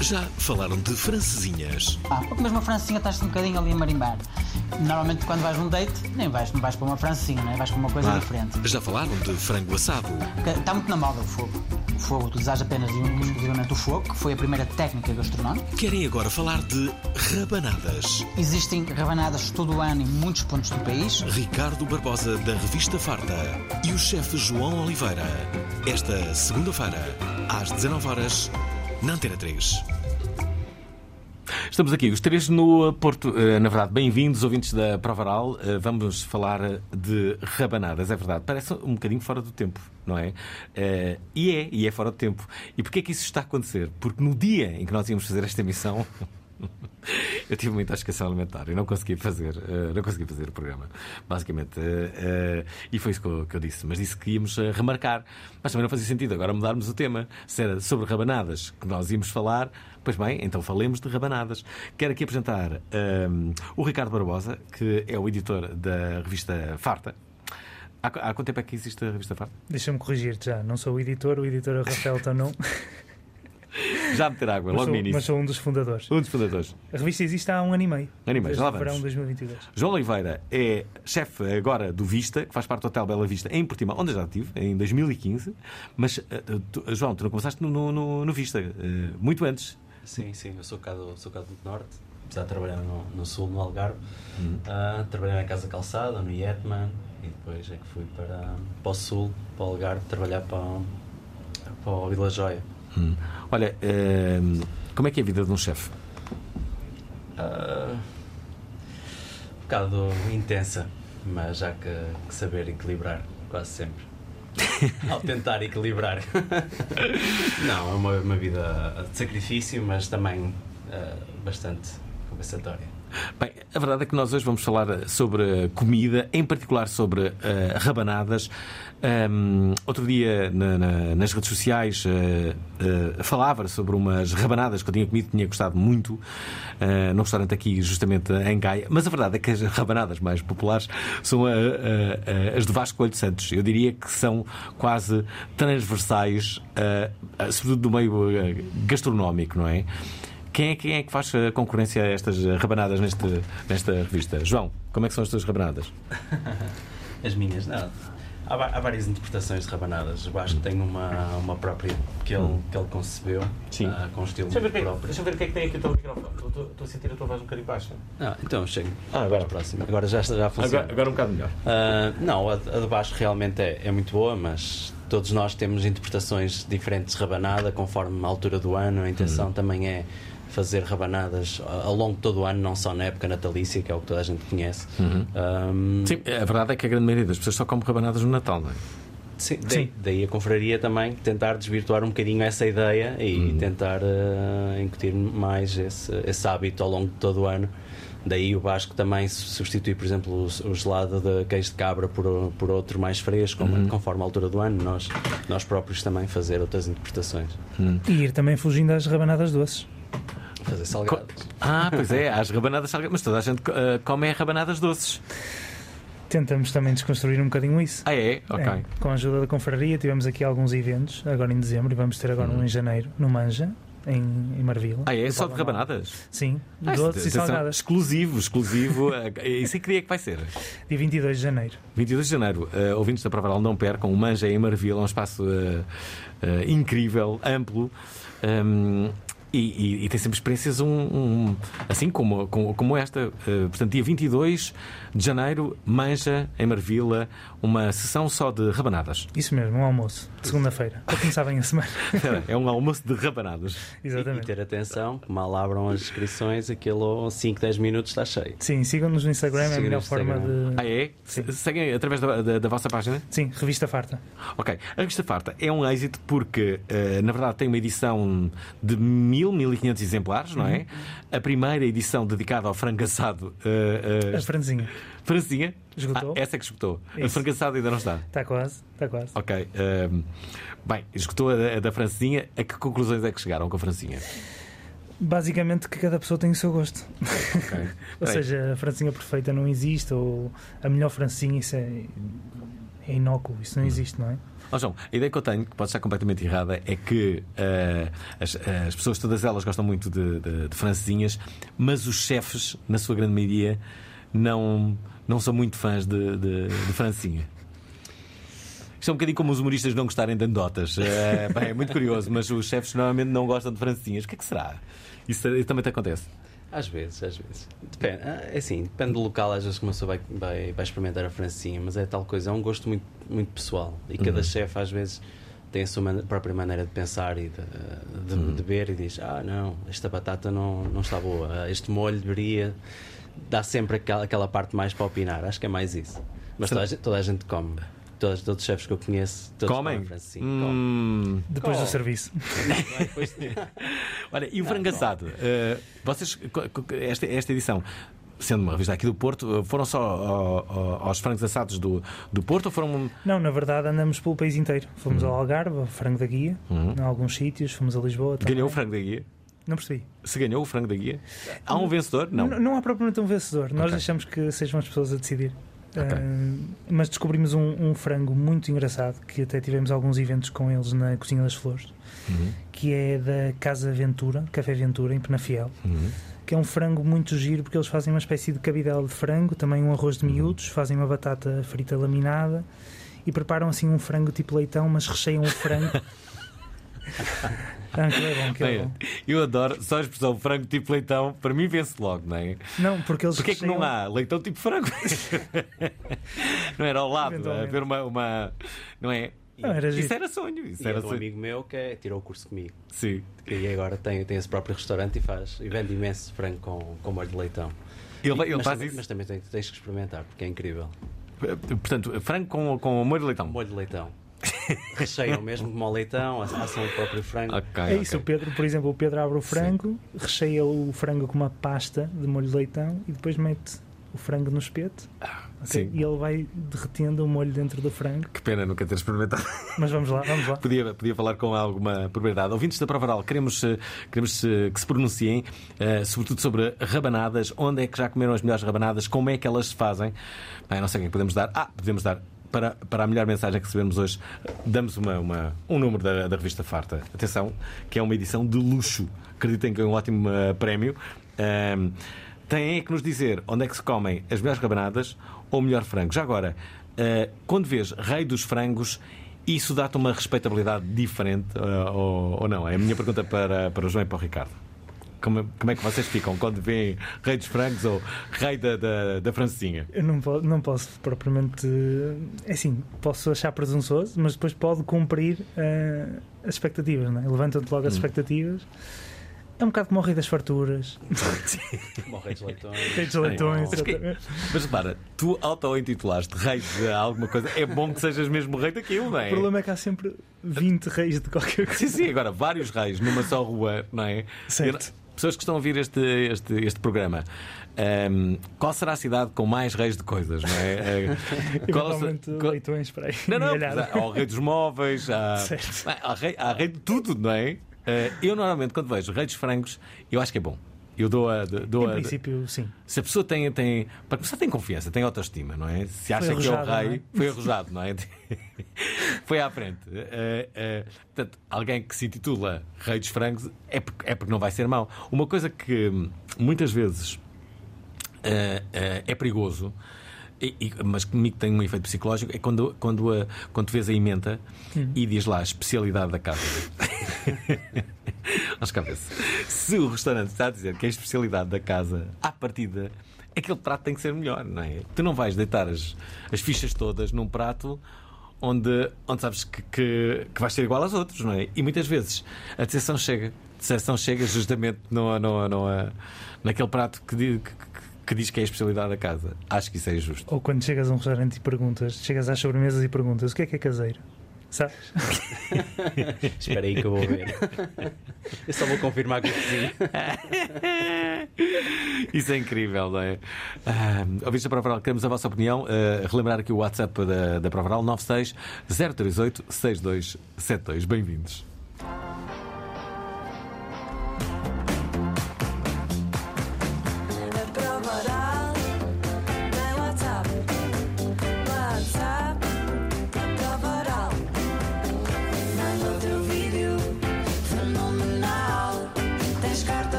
Já falaram de francesinhas? Ah, mas uma francinha estás um bocadinho ali a marimbar. Normalmente quando vais num date, nem vais, não vais para uma francinha, né? vais para uma coisa Ah, diferente. Já falaram de frango assado? Está muito na moda o fogo. O fogo, utilizas apenas e exclusivamente o fogo, que foi a primeira técnica gastronómica. Querem agora falar de rabanadas? Existem rabanadas todo o ano em muitos pontos do país. Ricardo Barbosa, da Revista Farta, e o chefe João Oliveira. Esta segunda-feira, às 19 horas na Antena 3. Estamos aqui, os três no Porto. Eh, Na verdade, bem-vindos, ouvintes da Prova Oral. Eh, Vamos falar de rabanadas, é verdade. Parece um bocadinho fora do tempo, não é? Eh, E é, e é fora do tempo. E porquê é que isso está a acontecer? Porque no dia em que nós íamos fazer esta emissão. Eu tive muita escassez alimentar e não consegui fazer, eh, não consegui fazer o programa, basicamente. eh, eh, e foi isso que eu, disse. Mas disse que íamos remarcar. Mas também não fazia sentido agora mudarmos o tema. Se era sobre rabanadas que nós íamos falar, pois bem, então falemos de rabanadas. Quero aqui apresentar o Ricardo Barbosa, que é o editor da revista Farta. Há, há quanto tempo é que existe a revista Farta? Deixa-me corrigir-te já. Não sou o editor, o editor é o Rafael Tanon, Já a meter água, mas, logo sou, no início. mas sou um dos fundadores. Um dos fundadores. A revista existe há um ano e meio. ano e meio, já lá vamos. verão de 2022. João Oliveira é chefe agora do Vista, que faz parte do Hotel Bela Vista em Portimão, onde já estive, em 2015. Mas, eh, tu- João, tu não começaste no, no- no Vista, eh, muito antes. Sim, sim, eu sou cá do, sou cá do Norte, apesar de trabalhar no, no Sul, no Algarve. Ah, trabalhei na Casa Calçada, no Yetman, e depois é que fui para, para o Sul, para o Algarve, trabalhar para, para o Vila Joia. Hum. Olha, eh, como é que é a vida de um chefe? Ah, um bocado intensa, mas há que, que saber equilibrar, quase sempre. Ao tentar equilibrar. Não, é uma, uma vida de sacrifício, mas também ah, bastante compensatória. Bem, a verdade é que nós hoje vamos falar sobre comida, em particular sobre eh, rabanadas. Ahm, outro dia, na- na- nas redes sociais, eh, eh, falava sobre umas rabanadas que eu tinha comido, tinha gostado muito, eh, num restaurante aqui, justamente em Gaia. Mas a verdade é que as rabanadas mais populares são a- a- a- as de Vasco Coelho Santos. Eu diria que são quase transversais, eh, eh, sobretudo do meio eh, gastronómico, não é? Quem é, quem é que faz a concorrência a estas rabanadas neste, nesta revista? João, como é que são as tuas rabanadas? As minhas, não. Há, há várias interpretações de rabanadas. O Vasco tem uma, uma própria que ele, que ele concebeu, Sim. ah, com um estilo Deixa eu, ver o próprio. que, deixa eu ver o que é que tem aqui o teu microfone. Estou estou a sentir a tua voz um bocadinho baixa. Ah, então chego. Ah, agora. Próxima. Agora já, já funciona. Agora, agora um bocado melhor. Ah, não, a, a de baixo realmente é, é muito boa, mas todos nós temos interpretações diferentes de rabanada conforme a altura do ano. A intenção Uhum. também é fazer rabanadas ao longo de todo o ano, não só na época natalícia, que é o que toda a gente conhece. Ahm, Sim, a verdade é que a grande maioria das pessoas só come rabanadas no Natal, não é? sim, daí, daí a confraria também tentar desvirtuar um bocadinho essa ideia e tentar ah, incutir mais esse, esse hábito ao longo de todo o ano. Daí o Vasco também su- substitui, por exemplo, o, gelado de queijo de cabra por, por outro mais fresco, como- conforme a altura do ano. Nós, nós próprios também fazer outras interpretações. E ir também fugindo às rabanadas doces. Fazer salgados. Ah, pois é, há as rabanadas salgadas, mas toda a gente eh, come é rabanadas doces. Tentamos também desconstruir um bocadinho isso. Ah, é? Ok. É, com a ajuda da confraria tivemos aqui alguns eventos, agora em dezembro, e vamos ter agora um em janeiro, no Manja, em, em Marvila. Ah, é? Só de rabanadas? Sim, Ah, doces e salgadas. Exclusivo, exclusivo. Eh, Isso é que dia é que vai ser? Dia 22 de janeiro. 22 de janeiro, eh, ouvintes da Provaral não percam, o Manja em Marvila, é um espaço eh, eh, incrível, amplo. Ahm, E, e- e tem sempre experiências um, um- assim como, como, como esta. Eh, portanto, dia 22 de janeiro, Manja, em Marvila, uma sessão só de rabanadas. Isso mesmo, um almoço, de segunda-feira, para começar bem a semana. é um almoço de rabanadas. E, e Exatamente. ter atenção, que mal abram as inscrições, aquilo 5, 10 minutos está cheio. Sim, sigam-nos no Instagram, é a melhor forma Instagram. Ah, de. é? Se- Seguem através da, da- da vossa página? Sim, revista farta. Ok. A revista Farta é um êxito porque, eh, na verdade, tem uma edição de 1000, 1500 exemplares, não é? A primeira edição dedicada ao frango assado. eh, eh, A franzinha. Francinha? Esgotou? Ah, essa é que esgotou. A Isso. frango assado ainda não está. Está quase, está quase. Ok. ehm, bem, esgotou a, da- a da Francinha. A que conclusões é que chegaram com a Francinha? Basicamente que cada pessoa tem o seu gosto. Ok. Ou seja, a francinha perfeita não existe, ou a melhor francinha, isso é, é inócuo, isso Hum. não existe, não é? Ó João, a ideia que eu tenho, que pode estar completamente errada, é que eh, as, as pessoas, todas elas, gostam muito de, de, de francesinhas, mas os chefes, na sua grande maioria, não, não são muito fãs de, de, de francesinha. Isto é um bocadinho como os humoristas não gostarem de anedotas. É, bem, é muito curioso, mas os chefes normalmente não gostam de francesinhas. O que é que será? Isso, isso também te acontece. Às vezes, às vezes. Depende, ah, é assim, depende do local, às vezes que uma pessoa vai, vai, vai experimentar a francinha, mas é tal coisa, é um gosto muito, muito pessoal. E cada Uhum. chefe, às vezes, tem a sua man- própria maneira de pensar e de, de, Uhum. de ver e diz: Ah, não, esta batata não, não está boa, ah, este molho deveria. Dá sempre aquela, aquela parte mais para opinar, acho que é mais isso. Mas toda a gente, toda a gente come. Todos, todos os chefes que eu conheço, todos Comem? comem comem. Hum, Depois Oh. do serviço. Depois- Olha, e o frango assado? Eh, vocês, esta, esta edição, sendo uma revista aqui do Porto, eh, foram só ao- ao- aos frangos assados do, do Porto ou foram. Não, na verdade andamos pelo país inteiro. Fomos ao Algarve, ao Frango da Guia, Uhum. em alguns sítios, fomos a Lisboa. também. Ganhou o frango da guia? Não percebi. Se ganhou o frango da guia? Há um vencedor? Não. N- Não há propriamente um vencedor. Nós deixamos que sejam as pessoas a decidir. Ah, mas descobrimos um, um frango muito engraçado que até tivemos alguns eventos com eles na Cozinha das Flores, Uhum, que é da Casa Ventura, Café Ventura, em Penafiel. uhum. que é um frango muito giro porque eles fazem uma espécie de cabidela de frango, também um arroz de miúdos, fazem uma batata frita laminada e preparam assim um frango tipo leitão, mas recheiam o frango. ah, que é bom, que é bom. eu adoro, só a expressão frango tipo leitão, para mim vence logo, não é? Não, porque eles Porquê é que não há leitão tipo frango? não era ao lado, a Eventualmente. ver uma, uma. Não é? Não, era Isso era sonho. Isso E é era de um sonho. amigo meu que é- tirou o curso comigo. Sim. E agora tem, tem esse próprio restaurante e faz. E vende imenso frango com, com molho de leitão. Ele, E- ele mas, faz também- isso. mas também tens, tens que experimentar, porque é incrível. Portanto, frango com, com molho de leitão. Molho de leitão. Recheiam mesmo como ao leitão, assam o próprio frango. Ok, É isso, o ok. Pedro, por exemplo, o Pedro abre o frango, recheia o frango com uma pasta de molho de leitão e depois mete o frango no espeto ok? Sim. e ele vai derretendo o molho dentro do frango. Que pena nunca ter experimentado. Mas vamos lá, vamos lá. Podia, podia falar com alguma propriedade. Ouvintes da Prova Oral, queremos, eh, queremos eh, que se pronunciem, eh, sobretudo sobre rabanadas. Onde é que já comeram as melhores rabanadas? Como é que elas se fazem? Bem, não sei o que é que podemos dar. Ah, podemos dar. Para, para a melhor mensagem que recebemos hoje, damos uma, uma- um número da, da revista Farta. Atenção, que é uma edição de luxo. Acreditem que é um ótimo eh, prémio. Ahm, têm que nos dizer onde é que se comem as melhores rabanadas ou melhor frango. Já agora, eh, quando vês Rei dos Frangos, isso dá-te uma respeitabilidade diferente eh, ou, ou não? É a minha pergunta para, para o João e para o Ricardo. Como, como é que vocês ficam quando veem Rei dos Frangos ou Rei da, da, da Francesinha? Eu não, po- não posso propriamente. É assim, posso achar presunçoso, mas depois pode cumprir eh, as expectativas, não é? Levantam-te logo as Hum. expectativas. É um bocado como o Rei das Farturas, Morre de leitões. Rei dos Leitões. Mas que- exatamente. Mas repara, tu auto-intitulaste Rei de alguma coisa. É bom que sejas mesmo Rei daquilo, não é? O problema é que há sempre 20 reis de qualquer coisa. Sim, sim, agora vários reis numa só rua, não é? Certo. Pessoas que estão a ouvir este, este, este programa, ahm, qual será a cidade com mais reis de coisas, não é? Eh, qual- qual- leitões para aí. Não, não, há o rei dos móveis, há, há, rei, há rei de tudo, não é? Eh, eu normalmente, quando vejo rei dos frangos, eu acho que é bom. Eu dou a. Dou Em a princípio, sim. se a pessoa tem, tem. Para começar, tem confiança, tem autoestima, não é? Se acha que é o rei, é? foi arrojado, não é? foi à frente. Eh, eh, portanto, alguém que se intitula Rei dos Frangos é porque, é porque não vai ser mau. Uma coisa que muitas vezes eh, é perigoso. e- e- mas comigo tem um efeito psicológico é quando, quando, a, quando tu vês a emenda Hum. e diz lá a especialidade da casa. Aos cabeça. Se o restaurante está a dizer que é a especialidade da casa, à partida, aquele prato tem que ser melhor, não é? Tu não vais deitar as, as fichas todas num prato onde, onde sabes que, que, que vais ser igual aos outros, não é? E muitas vezes a decepção chega. A decepção chega justamente no, no, no, naquele prato que, que- que diz que é a especialidade da casa. Acho que isso é injusto. Ou quando chegas a um restaurante e perguntas, chegas às sobremesas e perguntas o que é que é caseiro? Sabes? Espera aí que eu vou ver. Eu só vou confirmar que eu cozinho. Isso é incrível, não é? Ah, ouvintes da Provaral, queremos a vossa opinião. Ah, relembrar aqui o WhatsApp da, da Provaral 96 038 6272. Bem-vindos.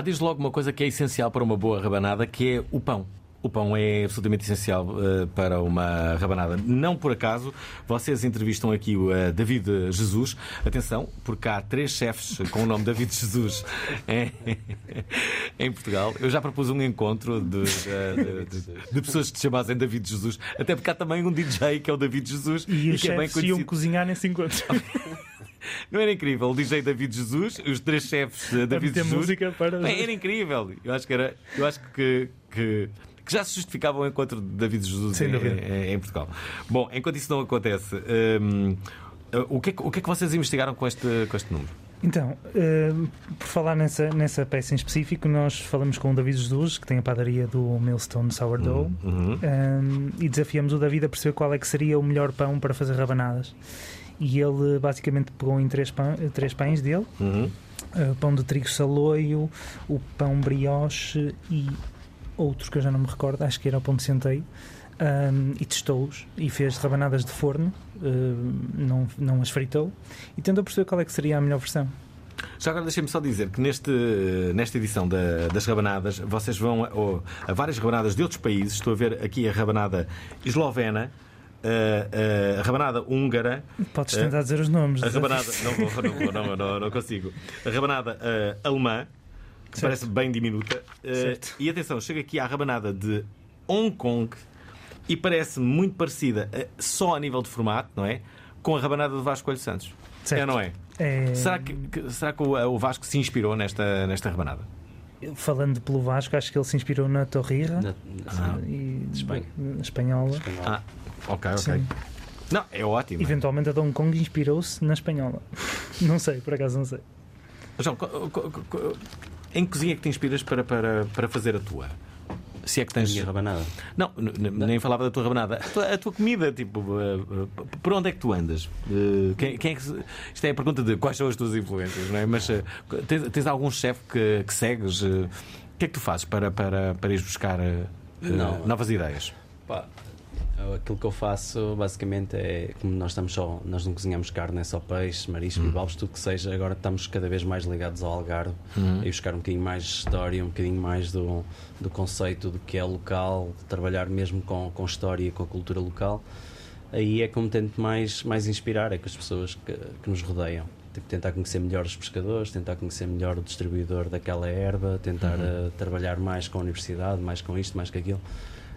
Há desde logo uma coisa que é essencial para uma boa rabanada, que é o pão. O pão é absolutamente essencial eh, para uma rabanada. Não por acaso, vocês entrevistam aqui o eh, David Jesus. Atenção, porque há três chefes com o nome David Jesus em, em Portugal. Eu já propus um encontro de, de- de- de pessoas que se chamassem David Jesus. Até porque há também um DJ que é o David Jesus E os que é bem chefes iam conhecido. cozinhar nesse encontro. Não era incrível? O DJ David Jesus, os três chefes de David Jesus. música para- Bem, era incrível. Eu acho que era. Eu acho que. que que já se justificava o encontro de David Jesus em, em- em Portugal. Bom, enquanto isso não acontece, hum, o, que é, que- o que é que vocês investigaram com este, com este número? Então, eh, por falar nessa, nessa peça em específico, nós falamos com o David Jesus, que tem a padaria do Millstone Sourdough, Uhum. um, e desafiamos o David a perceber qual é que seria o melhor pão para fazer rabanadas. E ele basicamente pegou em três, pão, três pães dele: Uhum. uh, pão de trigo saloio, o pão brioche e outro que eu já não me recordo, acho que era o pão de centeio. um, e testou-os e fez rabanadas de forno, um, não, não as fritou e tentou perceber qual é que seria a melhor versão. Já agora deixem-me só dizer que neste, nesta edição da- das rabanadas vocês vão a, a várias rabanadas de outros países. Estou a ver aqui a rabanada eslovena, a, a rabanada húngara, Podes É? tentar dizer os nomes. a rabanada. Não vou, não, vou, não, não, não consigo. A rabanada eh, alemã, que Certo. parece bem diminuta. Certo. e atenção, chega aqui à rabanada de Hong Kong e parece muito parecida, eh, só a nível de formato, não é? Com a rabanada de Vasco Coelho Santos. Certo. É, não é? É, Será que, que- será que o, o Vasco se inspirou nesta, nesta rabanada? Falando pelo Vasco, acho que ele se inspirou na Torrira Na- Ah. e Espanha. na espanhola. Ah, ok, ok. Sim. Não, é ótimo. Eventualmente a Hong Kong inspirou-se na espanhola. não sei, por acaso não sei. João, em que cozinha é que te inspiras para, para, para fazer a tua? Se é que A tens. minha rabanada. Não, nem falava da tua rabanada. A tua, a tua comida, tipo, uh, uh, por onde é que tu andas? Uh, quem, quem é que Isto é a pergunta de quais são as tuas influências, não é? Mas tens, tens algum chefe que, que segues? O que é que tu fazes para, para, para ires buscar Não. novas ideias? Pá, aquilo que eu faço basicamente é como nós estamos só, nós não cozinhamos carne, é só peixe, marisco, bivalves, tudo que seja. Agora estamos cada vez mais ligados ao Algarve e buscar um bocadinho mais de história, um bocadinho mais do, do conceito do que é local, trabalhar mesmo com, com história e com a cultura local. Aí é como tento mais, mais inspirar, é com as pessoas que, que nos rodeiam. Tipo, tentar conhecer melhor os pescadores, tentar conhecer melhor o distribuidor daquela erva, tentar eh, trabalhar mais com a universidade, mais com isto, mais com aquilo.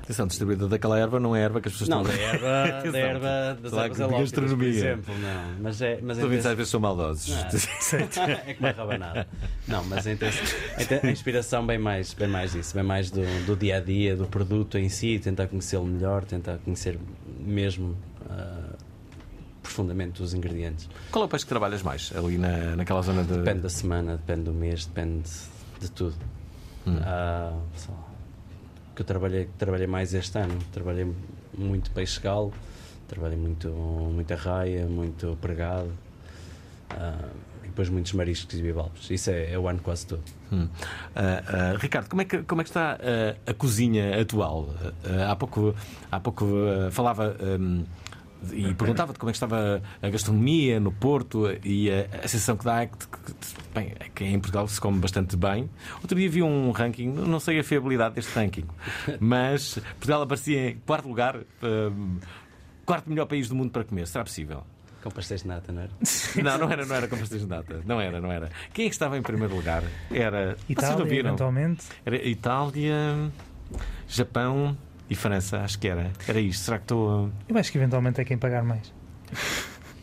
Atenção, distribuidor daquela erva não é erva que as pessoas Não, estão da erva, da erva das ervas halófitas, por gastronomia. exemplo. Não, mas é, mas Os em ouvintes às vezes são maldosos. Ah, é como a rabanada. Não, mas em ter- a inspiração bem mais, bem mais disso, bem mais do, do dia a dia, do produto em si, tentar conhecê-lo melhor, tentar conhecer mesmo ah, profundamente os ingredientes. Qual é o peixe que trabalhas mais ali na, naquela zona de. Depende da semana, depende do mês, depende de tudo. Hum. Só que eu trabalhei, trabalhei mais este ano. Trabalhei muito peixe galo, trabalhei muito, muita raia, muito pregado ah, e depois muitos mariscos e bivalves. Isso é, é o ano quase todo. Hum. Ah, ah, Ricardo, como é que, como é que está ah, a cozinha atual? Há pouco, há pouco falava hum, e perguntava-te como é que estava a gastronomia no Porto e a, a sensação que dá é que, bem, é que em Portugal se come bastante bem. Outro dia vi um ranking, não sei a fiabilidade deste ranking, mas Portugal aparecia em quarto lugar, hum, quarto melhor país do mundo para comer. Será possível? Com pastéis de nata, não era? Não, não era, não era com pastéis de nata. Não era, não era. Quem é que estava em primeiro lugar? Era. Vocês não Itália, viram? eventualmente. Era Itália, Japão e França, acho que era. Era isto. Será que estou. Eu acho que eventualmente é quem pagar mais.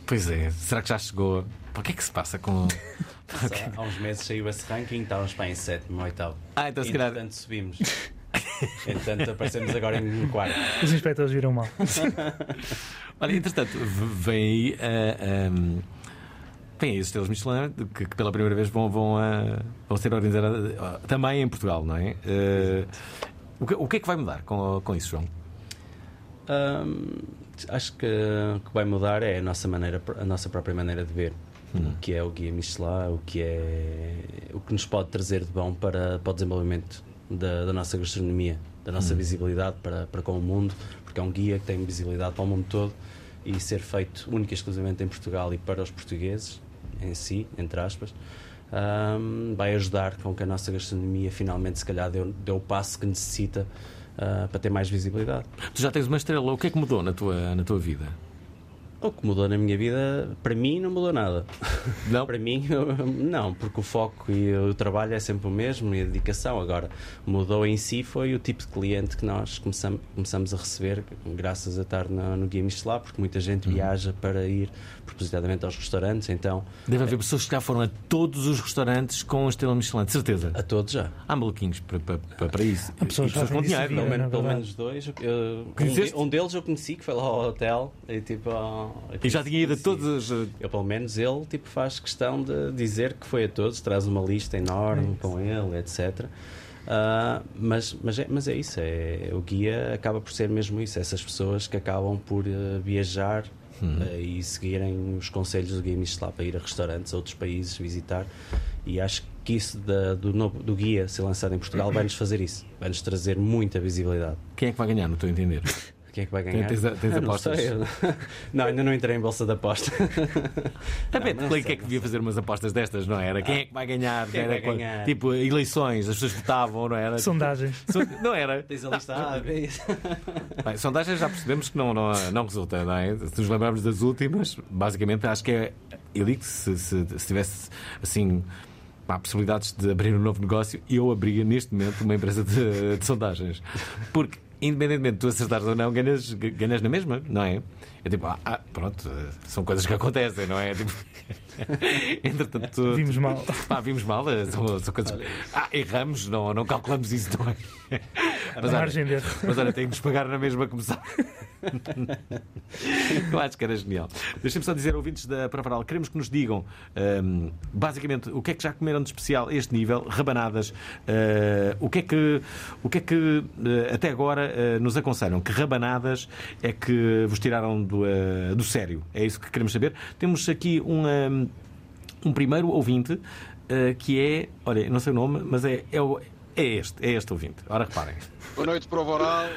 Pois é, será que já chegou? O que é que se passa com. Só há uns meses saiu esse ranking, estávamos para em sétimo, oitavo. Ah, então se calhar. Entretanto subimos. Entretanto aparecemos agora em quarto. Os inspectores viram mal. Olha, entretanto, vem aí. ah, ahm, Vem aí as estrelas Michelin que, que pela primeira vez vão, vão, ah, vão ser organizadas ah, também em Portugal, não é? Ah, o, que, o que é que vai mudar com, com isso, João? Hum, acho que o que vai mudar é a nossa, maneira, a nossa própria maneira de ver. O que é o guia Michelin, o que é o que nos pode trazer de bom para, para o desenvolvimento da, da nossa gastronomia, da nossa visibilidade para, para com o mundo, porque é um guia que tem visibilidade para o mundo todo e ser feito única e exclusivamente em Portugal e para os portugueses em si, entre aspas, hum, vai ajudar com que a nossa gastronomia finalmente se calhar dê, o passo que necessita ah, para ter mais visibilidade. Tu já tens uma estrela, o que é que mudou na tua, na tua vida? O que mudou na minha vida, para mim, não mudou nada. Não? para mim, não, porque o foco e o trabalho é sempre o mesmo e a dedicação. Agora, mudou em si foi o tipo de cliente que nós começamos, começamos a receber, graças a estar no, no Guia Michelin, porque muita gente Uhum. viaja para ir propositadamente aos restaurantes, então, Deve haver pessoas que já foram a todos os restaurantes com estrela Michelin, de certeza. a todos já. Há maluquinhos para, para, para, para isso. Há pessoas e pessoas com dinheiro. a Pelo, vida, menos, pelo menos dois. Eu- um, um deles eu conheci, que foi lá ao hotel, e tipo. E já tinha ido a todos os. Eu, pelo menos, ele tipo, faz questão de dizer que foi a todos, traz uma lista enorme com ele, etc. Ah, mas, mas, é, mas é isso, é, o guia acaba por ser mesmo isso, essas pessoas que acabam por eh, viajar eh, e seguirem os conselhos do guia Michelin para ir a restaurantes, a outros países, visitar. E acho que isso da- do, novo- do guia ser lançado em Portugal vai-nos fazer isso, vai-nos trazer muita visibilidade. Quem é que vai ganhar, no teu entender? Quem é que vai ganhar? Tens- tens Ah, não apostas? sei. Não, ainda não entrei em bolsa de aposta. A que é que devia fazer umas apostas destas, não era? Quem é que vai ganhar? Quem Era vai quando- ganhar? Tipo, eleições, as pessoas votavam, não era? Sondagens. So- Não era? Tens a lista A, B. Bem, sondagens já percebemos que não, não, não resulta, não é? Se nos lembrarmos das últimas, basicamente acho que é. Eu digo que se, se, se tivesse assim. pá, possibilidades de abrir um novo negócio, eu abria neste momento uma empresa de, de sondagens. Porque, independentemente de tu acertares ou não, ganhas, ganhas na mesma, não é? É tipo, ah, ah, pronto, são coisas que acontecem, não é? Tipo, entretanto, tu- Vimos mal. Pá, vimos mal, são, são coisas. Ah, erramos, não, não calculamos isso, não é? Mas, olha, margem erro. mas olha, tem que nos pagar na mesma começar. Eu acho que era genial. Deixem-me só dizer, ouvintes da Provaral, queremos que nos digam hum, basicamente o que é que já comeram de especial a este nível, rabanadas, eh, o que é que, o que, é que eh, até agora eh, nos aconselham? Que rabanadas é que vos tiraram do, do sério? É isso que queremos saber. Temos aqui um, hum, um primeiro ouvinte que é, olha, não sei o nome, mas é, é, o- é este, é este ouvinte. Ora, reparem. Boa noite, Prova Oral.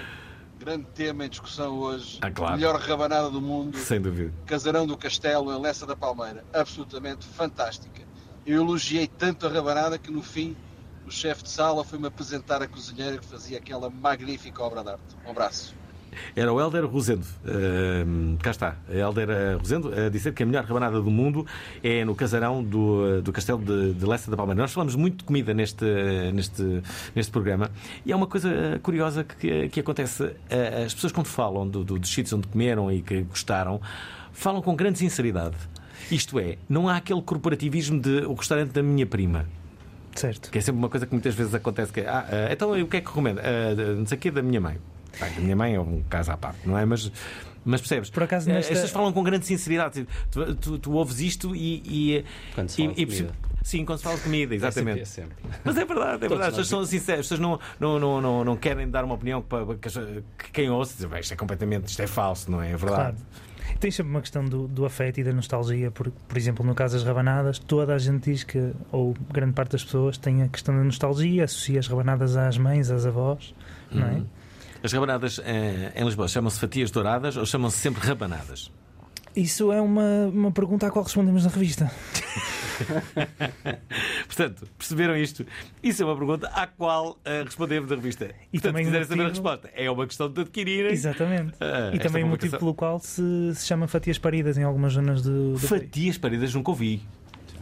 Grande tema em discussão hoje. Ah, claro. Melhor rabanada do mundo. Sem dúvida. Casarão do Castelo, em Lessa da Palmeira. Absolutamente fantástica. Eu elogiei tanto a rabanada que no fim o chefe de sala foi-me apresentar a cozinheira que fazia aquela magnífica obra de arte. Um abraço. Era o Helder Rosendo. Ahm, cá está. Helder eh, Rosendo a dizer que a melhor rabanada do mundo é no casarão do, do Castelo de, de Lessa da Palmeira. Nós falamos muito de comida neste, neste, neste programa e há uma coisa curiosa que, que acontece. As pessoas, quando falam do, do, dos sítios onde comeram e que gostaram, falam com grande sinceridade. Isto é, não há aquele corporativismo de o restaurante da minha prima. Certo. Que é sempre uma coisa que muitas vezes acontece que é, ah, ah, então o que é que recomendo? Ah, não sei o que da minha mãe. A minha mãe é um caso à parte, não é? Mas, mas percebes? Por acaso, Eh, nesta- As pessoas falam com grande sinceridade. Tu, tu- tu ouves isto e. e Quando se fala e- de e- comida. Sim, quando se fala de comida, exatamente. É sempre, é sempre. Mas é verdade, é Todos verdade. As nós pessoas são sinceras, as pessoas não, não, não, não, não querem dar uma opinião para que, que quem ouça diz, "Bem, isto é completamente, isto é falso, não é? É verdade. Claro. Tem sempre uma questão do, do afeto e da nostalgia. Por, por exemplo, no caso das rabanadas, toda a gente diz que, ou grande parte das pessoas, tem a questão da nostalgia, associa as rabanadas às mães, às avós, não é? As rabanadas eh, em Lisboa chamam-se fatias douradas ou chamam-se sempre rabanadas? Isso é uma, uma pergunta à qual respondemos na revista. Portanto, perceberam isto? Isso é uma pergunta à qual eh, respondemos na revista. E Portanto, também se quiserem o saber a motivo- resposta, é uma questão de adquirirem. Exatamente. Ah, e também o motivo pelo qual se, se chama fatias paridas em algumas zonas do, do país. Fatias paridas nunca ouvi.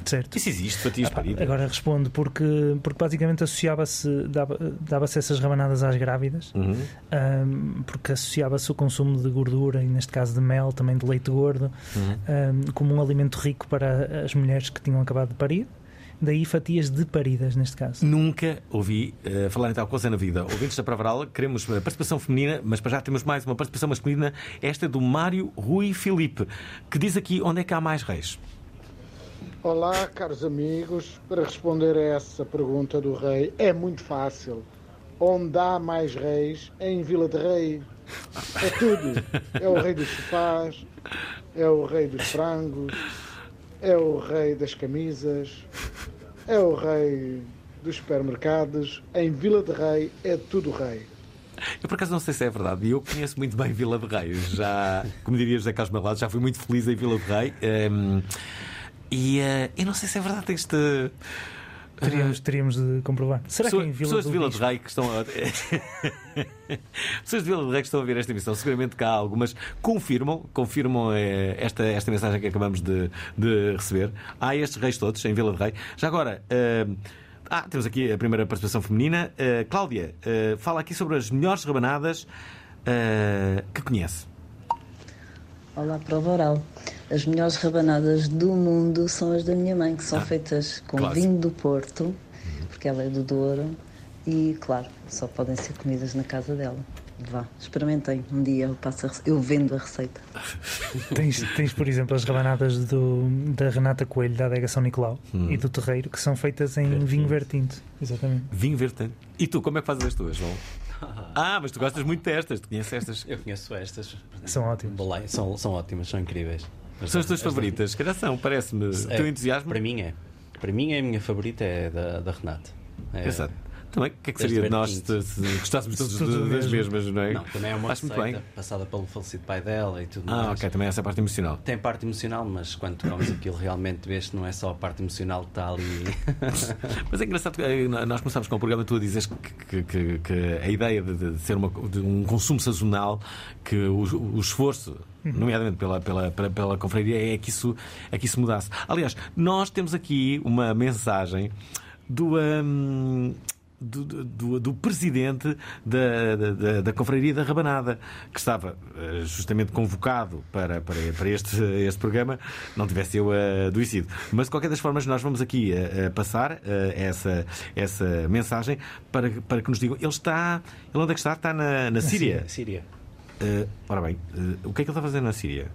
Certo. Isso existe, fatias Ah, pá, paridas. Agora respondo porque, porque basicamente associava-se, dava- dava-se essas rabanadas às grávidas, Uhum. ahm, porque associava-se o consumo de gordura, e neste caso de mel, também de leite gordo, Uhum. ahm, como um alimento rico para as mulheres que tinham acabado de parir. Daí fatias de paridas, neste caso. Nunca ouvi eh, falar em tal coisa na vida. Ouvintes da Pravaral, queremos eh, participação feminina, mas para já temos mais uma participação masculina. Esta é do Mário Rui Filipe, que diz aqui onde é que há mais reis. Olá, caros amigos. Para responder a essa pergunta do rei, é muito fácil. Onde há mais reis, é em Vila de Rei. É tudo. É o rei dos sofás, é o rei dos frangos, é o rei das camisas, é o rei dos supermercados. Em Vila de Rei é tudo rei. Eu por acaso não sei se é verdade, eu conheço muito bem Vila de Rei. Já, como diria José Carlos Melado, já fui muito feliz em Vila de Rei. Ehm, e eh, eu não sei se é verdade este. Teríamos, teríamos de comprovar. Será Pessoa- que em Vila pessoas de Vila de Rei que estão a... pessoas de Vila de Rei que estão a ver esta emissão seguramente que há algumas confirmam confirmam eh, esta, esta mensagem que acabamos de, de receber há estes reis todos em Vila de Rei já agora eh, ah, temos aqui a primeira participação feminina Eh, Cláudia eh, fala aqui sobre as melhores rabanadas eh, que conhece Olá, prova oral. As melhores rabanadas do mundo são as da minha mãe, que são feitas com vinho do Porto, porque ela é do Douro, e, claro, só podem ser comidas na casa dela. Vá, experimentem. Um dia eu, passo a rece- eu vendo a receita. Tens, tens, por exemplo, as rabanadas do, da Renata Coelho, da Adega São Nicolau Hum. e do Terreiro, que são feitas em vinho vertinto. Exatamente. vinho verde e tu como é que fazes as tuas João? ah mas tu gostas muito destas tu conheces estas Eu conheço estas. São ótimas. São, são ótimas, são incríveis. são as tuas favoritas se calhar são parece-me o É, teu entusiasmo Para mim é. Para mim, a minha favorita é da, da Renata. É, Exato. Também, o que é que seria de nós se, se gostássemos todos das mesmo. mesmas, não é? Não, também é uma Acho muito receita bem. passada pelo falecido pai dela e tudo Ah, mais. ok, também essa parte emocional. Tem parte emocional, mas quando tu comes aquilo realmente vês que não é só a parte emocional que está ali. Mas é engraçado que eh, nós começámos com o programa, tu a dizes que, que- que- que a ideia de, de ser uma, de um consumo sazonal, que o, o esforço, nomeadamente pela, pela, pela, pela confraria, é que, isso, é que isso mudasse. Aliás, nós temos aqui uma mensagem do. hum, do, do- do presidente da, da- da, Confraria da Rabanada, que estava eh, justamente convocado para, para, para este, este programa, não tivesse eu adoecido. Mas de qualquer das formas, nós vamos aqui eh, eh, passar eh, essa, essa mensagem para, que- para que nos digam. Ele está. Ele onde é que está? Está na, na Síria. Síria. Eh, ora bem, eh, o que é que ele está a fazer na Síria?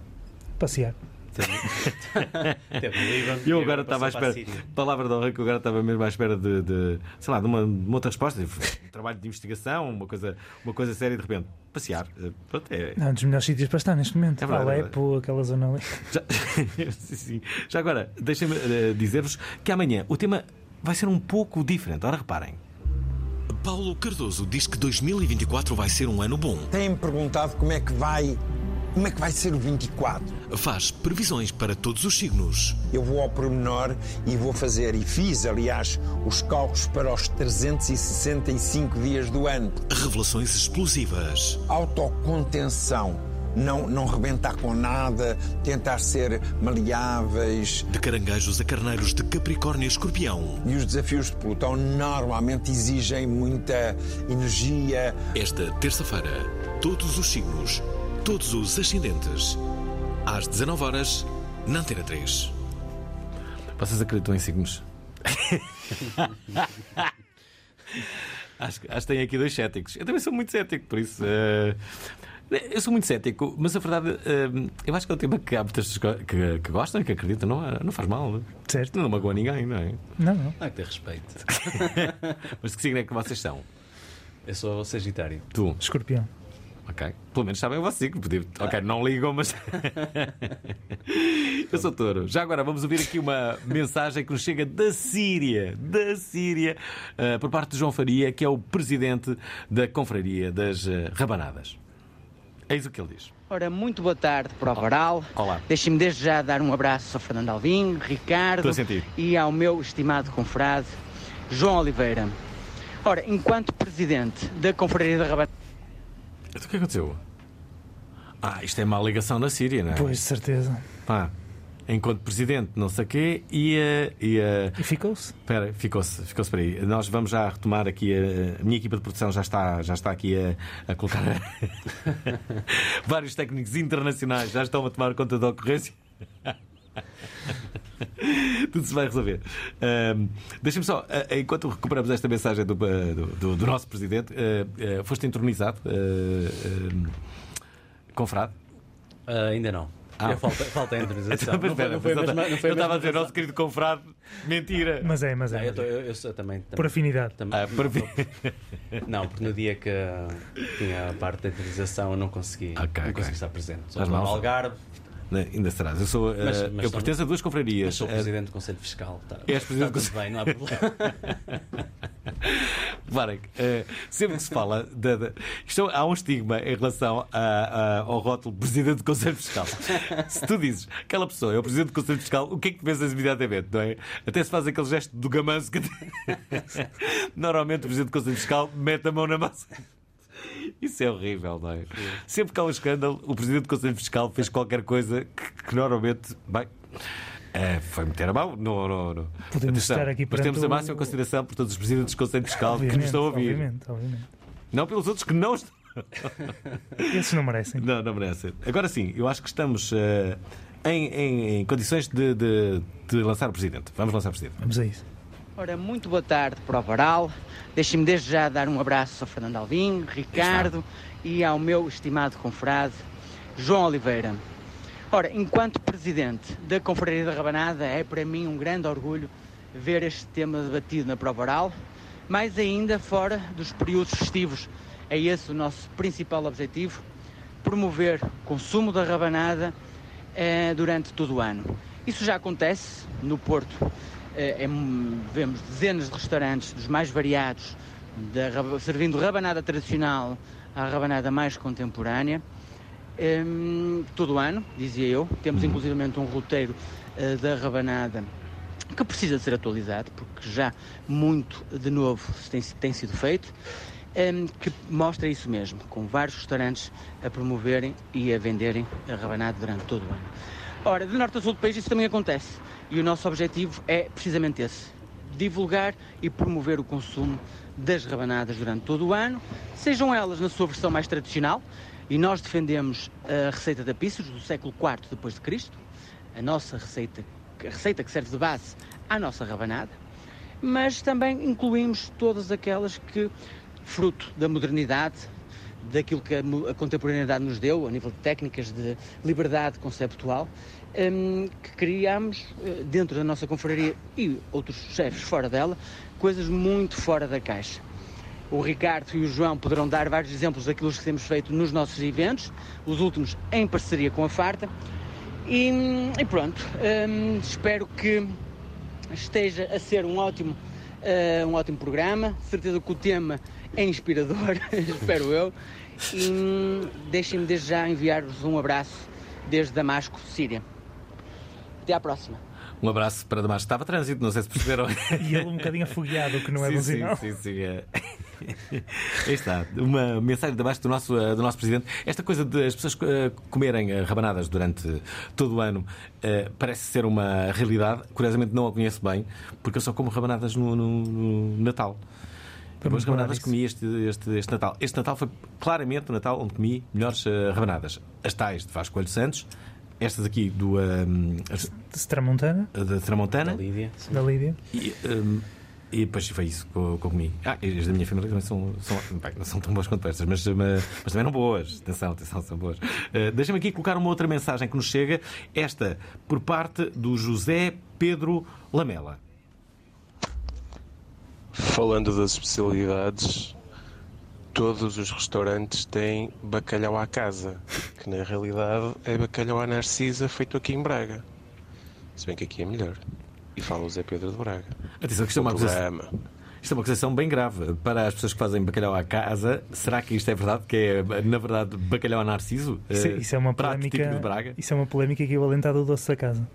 Passear. Teve Líbano, Eu agora estava à espera, palavra de honra, que eu agora estava mesmo à espera de, de, sei lá, de uma, de uma outra resposta. Um trabalho de investigação, uma coisa, uma coisa séria e de repente. Passear. Eh, Pronto, é. Não, um dos melhores sítios para estar neste momento. É verdade, é Alepo, aquela zona ali. Já, sim, sim. Já agora, deixem-me eh, dizer-vos que amanhã o tema vai ser um pouco diferente. Ora, reparem. Paulo Cardoso diz que 2024 vai ser um ano bom. Têm-me perguntado como é que vai. Como é que vai ser o 24? Faz previsões para todos os signos. Eu vou ao pormenor e vou fazer, e fiz, aliás, os cálculos para os 365 dias do ano. Revelações explosivas. Autocontenção. Não, não rebentar com nada, tentar ser maleáveis. De caranguejos a carneiros de Capricórnio e Escorpião. E os desafios de Plutão normalmente exigem muita energia. Esta terça-feira, todos os signos, todos os ascendentes. Às 19 horas, na Antena 3. Vocês acreditam em signos? acho, que- acho que tem aqui dois céticos. Eu também sou muito cético, por isso. eh, eu sou muito cético, mas a verdade, eh, eu acho que é um tema que há muitas pessoas que, que gostam e que acreditam, não, não faz mal. Certo. Não magoa ninguém, não é? Não, não. Há que ter respeito. Mas que signo é que vocês são? Eu sou Sagitário. Tu? Escorpião. Ok. Pelo menos sabem você que podia. Ok, não ligam, mas. Eu sou touro. Já agora vamos ouvir aqui uma mensagem que nos chega da Síria. Da Síria, eh, por parte de João Faria, que é o presidente da Confraria das eh, Rabanadas. Eis o que ele diz. Ora, muito boa tarde para o Varal. Olá. Deixem-me desde já dar um abraço ao Fernando Alvim, Ricardo Estou a sentir. e ao meu estimado confrade João Oliveira. Ora, enquanto presidente da Confraria da Rabanada. Então, O que aconteceu? Ah, isto é má ligação na Síria, não é? Pois, de certeza. Pá, enquanto presidente, não sei o quê, e. eh, e, eh, E ficou-se. Espera, ficou-se ficou por aí. Nós vamos já retomar aqui. A, a minha equipa de produção já está, já está aqui a, a colocar. Vários técnicos internacionais já estão a tomar conta da ocorrência. Tudo se vai resolver. Ahm, Deixa-me só, ah, enquanto recuperamos esta mensagem do, ah, do, do- do nosso presidente, ah, foste entronizado, confrade? Ainda não. Ah. Falta, falta a intronização. Então, mas Não foi- não foi a mesma- não foi a eu estava a dizer, nosso querido confrade, mentira. Mas é, mas é. Não, eu, tô- eu- eu sou também, também- Por afinidade. também- Ah, por não, Não, porque no dia que tinha a parte da intronização eu não consegui, não ok. consegui estar presente. Só no. Algarve, Não, Ainda serás. Eu, sou, Mas- ah, mas eu pertenço a duas mas confrarias. sou Ah, presidente do Conselho Fiscal. Tá, És presidente do está tudo bem, não há problema. Reparem, eh, sempre que se fala. Da, da- isto, há um estigma em relação a- a- ao rótulo Presidente do Conselho Fiscal. Se tu dizes aquela pessoa é o Presidente do Conselho Fiscal, o que é que tu pensas imediatamente, não é? Até se faz aquele gesto do gamanço que. Normalmente o Presidente do Conselho Fiscal mete a mão na massa. Isso é horrível, não é? Sempre que há um escândalo, o Presidente do Conselho Fiscal fez qualquer coisa que, que normalmente. Bem. eh, foi meter a mão? Não, não, não. Podemos Atenção, estar aqui Mas temos a o- máxima consideração por todos os Presidentes do Conselho Fiscal que nos Obviamente, estão a ouvir. obviamente, obviamente. Não pelos outros que não estão. Esses não merecem. Não, não merecem. Agora sim, eu acho que estamos eh, em, em- em condições de, de- de lançar o Presidente. Vamos lançar o Presidente. Vamos a isso. Ora, muito boa tarde para o Varal. Deixem-me desde já dar um abraço ao Fernando Alvim, Ricardo e ao meu estimado confrade João Oliveira. Ora, enquanto presidente da Confraria da Rabanada, é para mim um grande orgulho ver este tema debatido na prova oral, mais ainda fora dos períodos festivos. É esse o nosso principal objetivo, promover o consumo da rabanada eh, durante todo o ano. Isso já acontece no Porto. Eh, é um- vemos dezenas de restaurantes dos mais variados, da raba- servindo rabanada tradicional à rabanada mais contemporânea. Em, todo o ano, dizia eu. Temos inclusivamente um roteiro eh, da rabanada que precisa de ser atualizado, porque já muito de novo tem, tem sido feito, em, que mostra isso mesmo, com vários restaurantes a promoverem e a venderem a rabanada durante todo o ano. Ora, de norte a sul do país isso também acontece, e o nosso objetivo é precisamente esse, divulgar e promover o consumo das rabanadas durante todo o ano, sejam elas na sua versão mais tradicional, e nós defendemos a receita da Píceros do século IV depois de Cristo, a nossa receita, a receita que serve de base à nossa rabanada, mas também incluímos todas aquelas que, fruto da modernidade, daquilo que a contemporaneidade nos deu, a nível de técnicas de liberdade conceptual, hum, que criámos eh, dentro da nossa confraria e outros chefes fora dela, coisas muito fora da caixa. O Ricardo e o João poderão dar vários exemplos daquilo que temos feito nos nossos eventos, os últimos em parceria com a Farta. E, e pronto, hum, espero que esteja a ser um ótimo, eh, um ótimo programa. Certeza que o tema é inspirador, espero eu. E hum, deixem-me desde já enviar-vos um abraço desde Damasco, Síria. Até à próxima. Um abraço para Damasco. Estava a trânsito, não sei se perceberam. E ele um bocadinho afogueado, o que não é sim, bom sim, sinal. Sim, sim, é. Aí está, uma mensagem de Damasco do nosso, eh, do nosso Presidente. Esta coisa de as pessoas eh, comerem eh, rabanadas durante todo o ano parece ser uma realidade. Curiosamente não a conheço bem, porque eu só como rabanadas no, no- no Natal. Boas rabanadas isso. comi este, este, este Natal. Este Natal foi claramente o Natal onde comi melhores rabanadas. As tais de Vasco Coelho Santos, estas aqui do, ehm, as- De Tramontana, da Tramontana. Da Lídia. da Lídia. E, hum, e depois foi isso que eu, que eu comi. Ah, e as da minha família também são, são, bem, não são tão boas quanto estas, mas, mas, mas também eram boas. Atenção, atenção, são boas. Uh, Deixa-me aqui colocar uma outra mensagem que nos chega, esta por parte do José Pedro Lamela. Falando das especialidades, todos os restaurantes têm bacalhau à casa, que na realidade é bacalhau à narcisa feito aqui em Braga. Se bem que aqui é melhor. E fala o Zé Pedro de Braga. Atenção, que isto é uma acusação. Isto é uma acusação bem grave para as pessoas que fazem bacalhau à casa. Será que isto é verdade? Que é, na verdade, bacalhau a narciso? Isso, Eh, isso é uma prato polémica. Braga? Isso é uma polémica equivalente à do doce da casa.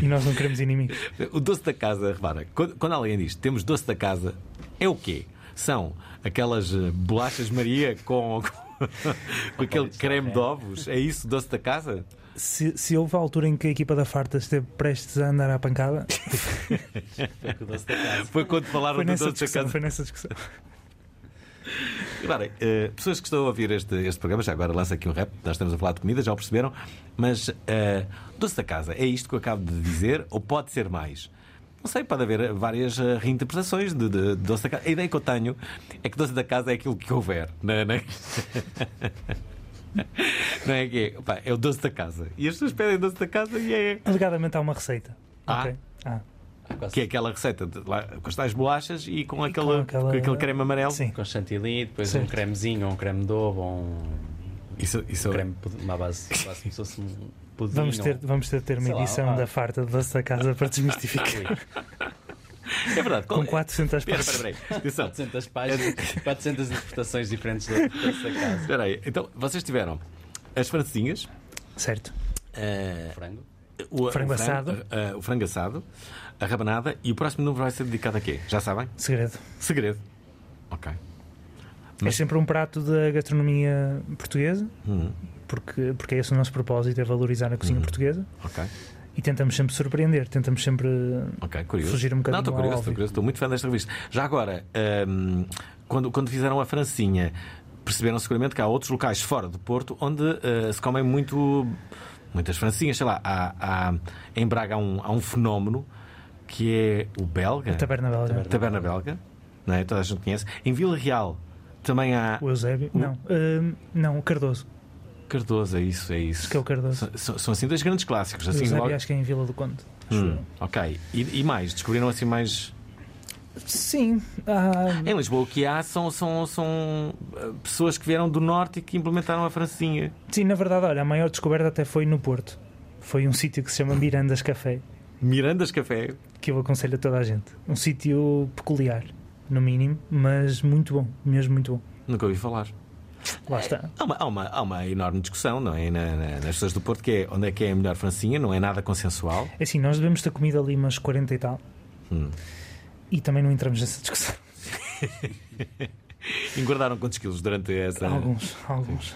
E nós não queremos inimigos. O doce da casa, repara, quando, quando alguém diz temos doce da casa, é o quê? São aquelas eh, bolachas Maria com, com, com aquele creme de ovos? É isso, doce da casa? Se, se houve a altura em que a equipa da Farta esteve prestes a andar à pancada, Foi quando falaram foi do doce da casa. Foi nessa discussão. Eh, pessoas que estão a ouvir este, este programa, já agora lança aqui um rap, nós estamos a falar de comida, já o perceberam, mas eh, doce da casa, é isto que eu acabo de dizer ou pode ser mais? Não sei, pode haver várias eh, reinterpretações de, de- de doce da casa. A ideia que eu tenho é que doce da casa é aquilo que houver. Não é, não é? Não é que é, Pá, é o doce da casa. E as pessoas pedem doce da casa e é. Alegadamente há uma receita. Ah. Ok. Ah. Que é aquela receita de, lá, com as tais bolachas e com, aquele, aquela- com aquele creme amarelo. Com chantilly, depois Certo. um cremezinho, ou um creme de ovo, ou um. Isso, isso... Um creme, pud- uma base, quase como se fosse um pudim. Vamos ter, ou- vamos ter de ter uma sei lá, edição ah. da Farta de doce da casa para desmistificar. É verdade. Com 400 Espera, páginas. espera, espera. Atenção. 400 páginas, 400 interpretações diferentes da dessa casa. Espera aí. Então, vocês tiveram as francesinhas. Certo. Frango. O, o Frango assado. eh, o frango assado, a rabanada e o próximo número vai ser dedicado a quê? Já sabem? Segredo. Segredo. Ok. É sempre um prato da gastronomia portuguesa, Hum, porque, porque é esse o nosso propósito, é valorizar a cozinha portuguesa. ok. E tentamos sempre surpreender, tentamos sempre Ok, curioso. fugir um bocadinho Não, estou curioso, estou curioso, estou muito fã desta revista. Já agora, ehm, quando, quando fizeram a francinha, perceberam seguramente que há outros locais fora do Porto onde eh, se comem muito, muitas francinhas. Sei lá, há, há- em Braga há um, há um fenómeno que é o belga. A taberna belga. Taberna belga, não é? Toda a gente conhece. Em Vila Real também há. O Eusébio? Não, hum, não, o Cardoso. Cardoso, é isso, é isso. que é o Cardoso. São, são- assim dois grandes clássicos. o Assim, Eusébio logo- acho que é em Vila do Conde. Hum, ok. E, e mais? Descobriram assim mais. Sim. há- Em Lisboa o que há são, são, são eh, pessoas que vieram do norte e que implementaram a francinha. Sim, na verdade, olha, a maior descoberta até foi no Porto. Foi um sítio que se chama Mirandas Café. Mirandas Café? Que eu aconselho a toda a gente. Um sítio peculiar, no mínimo, mas muito bom, mesmo muito bom. Nunca ouvi falar. Lá está. Há uma, há uma, há uma enorme discussão não é? Na- na- nas pessoas do Porto que é onde é que é a melhor francinha, não é nada consensual. É assim, nós devemos ter comido ali umas 40 e tal. Hum. E também não entramos nessa discussão. Engordaram quantos quilos durante essa. Alguns, alguns.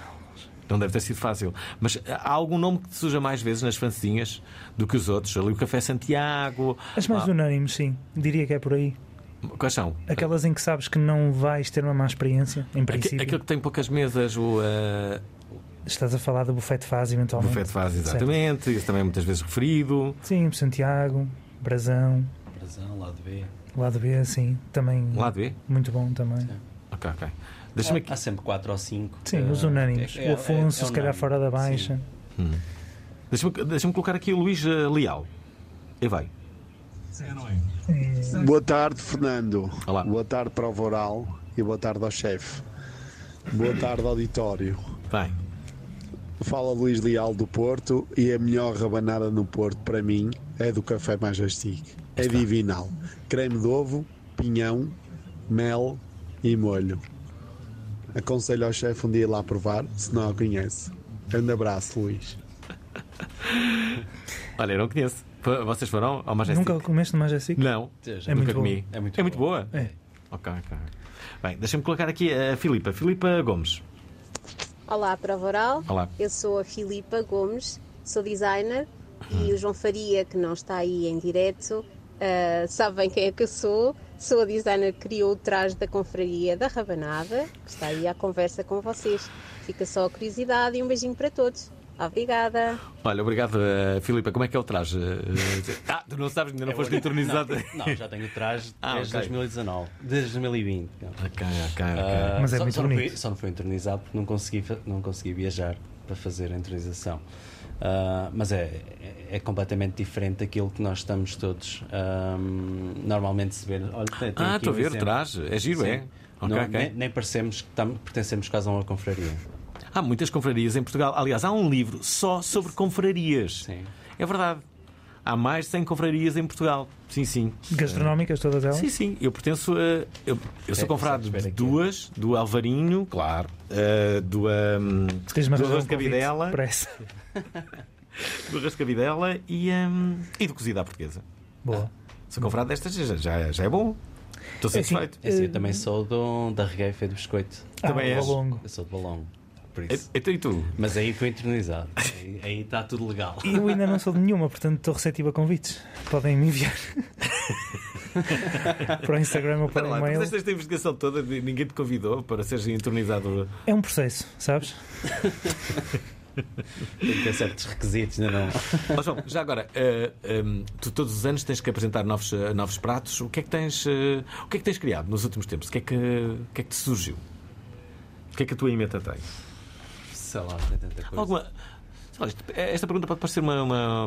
Não deve ter sido fácil. Mas há algum nome que surja mais vezes nas francinhas do que os outros? Ali o Café Santiago. As mais Ah, unânimes, sim. Diria que é por aí. Quais são? Aquelas em que sabes que não vais ter uma má experiência, em princípio. Aquele que tem poucas mesas, o. eh, Estás a falar do buffet de fase, eventualmente. Buffet de fase, Certo. exatamente. Esse também é muitas vezes referido. Sim, Santiago, Brasão, Brasão, lado B. lado B, sim. Também. Lado B? Muito bom também. Ok, ok. Deixa-me aqui. Há sempre 4 ou 5. Sim, os unânimes. o Afonso, se calhar fora da baixa. Hum. Deixa-me deixa colocar aqui o Luís eh, Leal. E vai. Boa tarde, Fernando. Olá. Boa tarde para o Voral e boa tarde ao chefe. Boa tarde, auditório. Vai. Fala Luís Leal do Porto e a melhor rabanada no Porto para mim é do Café Majestic. É divinal. Creme de ovo, pinhão, mel e molho. Aconselho ao chefe um dia ir lá provar, se não a conhece. Grande abraço, Luís. Olha, eu não conheço. Vocês foram ao Majestic? Nunca comeste no Majestic? Não, É nunca muito comi. É muito é muito boa? É. Ok, ok. Bem, deixa-me colocar aqui a Filipa. Filipa Gomes. Olá, Prova Oral. Olá. Eu sou a Filipa Gomes, sou designer e o João Faria, que não está aí em direto, ah, sabem quem é que eu sou. Sou a designer que criou o traje da confraria da Rabanada, que está aí à conversa com vocês. Fica só a curiosidade e um beijinho para todos. Obrigada. Olha, obrigado, eh, Filipa. Como é que é o traje? Eh, ah, tu não sabes, ainda não É foste entronizada. Não, não, já tenho traje Ah, desde ok. 2019. Desde 2020. Ok, ok, ok. Ah, Mas é só, muito só não bonito. fui, só não fui entronizado porque não consegui, não consegui viajar para fazer a entronização. Ah, mas é, é, é completamente diferente daquilo que nós estamos todos ahm, normalmente se ver. Olha, tem- tem Ah, estou a um ver, exemplo. traz. É giro, Sim. é? Ok, Não- ok. Nem, nem parecemos que tam- pertencemos quase a uma confraria. Há muitas confrarias em Portugal. Aliás, há um livro só sobre confrarias. Sim. É verdade. Há mais de 100 confrarias em Portugal. Sim, sim. Gastronómicas, todas elas? Sim, sim. Eu pertenço a. Eu, eu sou É, confrado de duas: do Alvarinho, claro, eh, do. Um, Tens-me do arroz de cabidela. para essa. do arroz de cabidela e, um, e do cozido à portuguesa. Boa. Sou confrado destas, já, já, já é bom. Estou É assim, satisfeito. É assim, eu também sou do, da regueifa e do biscoito. Ah, Também és. Balongo. Eu sou de balão. Por isso. Então e tu? Mas aí foi internalizado. Aí- está tudo legal. E eu ainda não sou de nenhuma, portanto estou receptivo a convites. Podem me enviar. para o Instagram ou para o e-mail. fizeste esta investigação toda, ninguém te convidou para seres entronizado. É um processo, sabes? Tem que ter certos requisitos, ainda não. Ó, João, já agora, eh, ehm, tu todos os anos tens que apresentar novos, eh, novos pratos. O que é que tens, eh, o que é que tens criado nos últimos tempos? O que é que, o que, é que te surgiu? O que é que a tua emenda tem? Sei lá, tem tanta coisa. Alguma... lá, isto- Esta pergunta pode parecer uma, uma,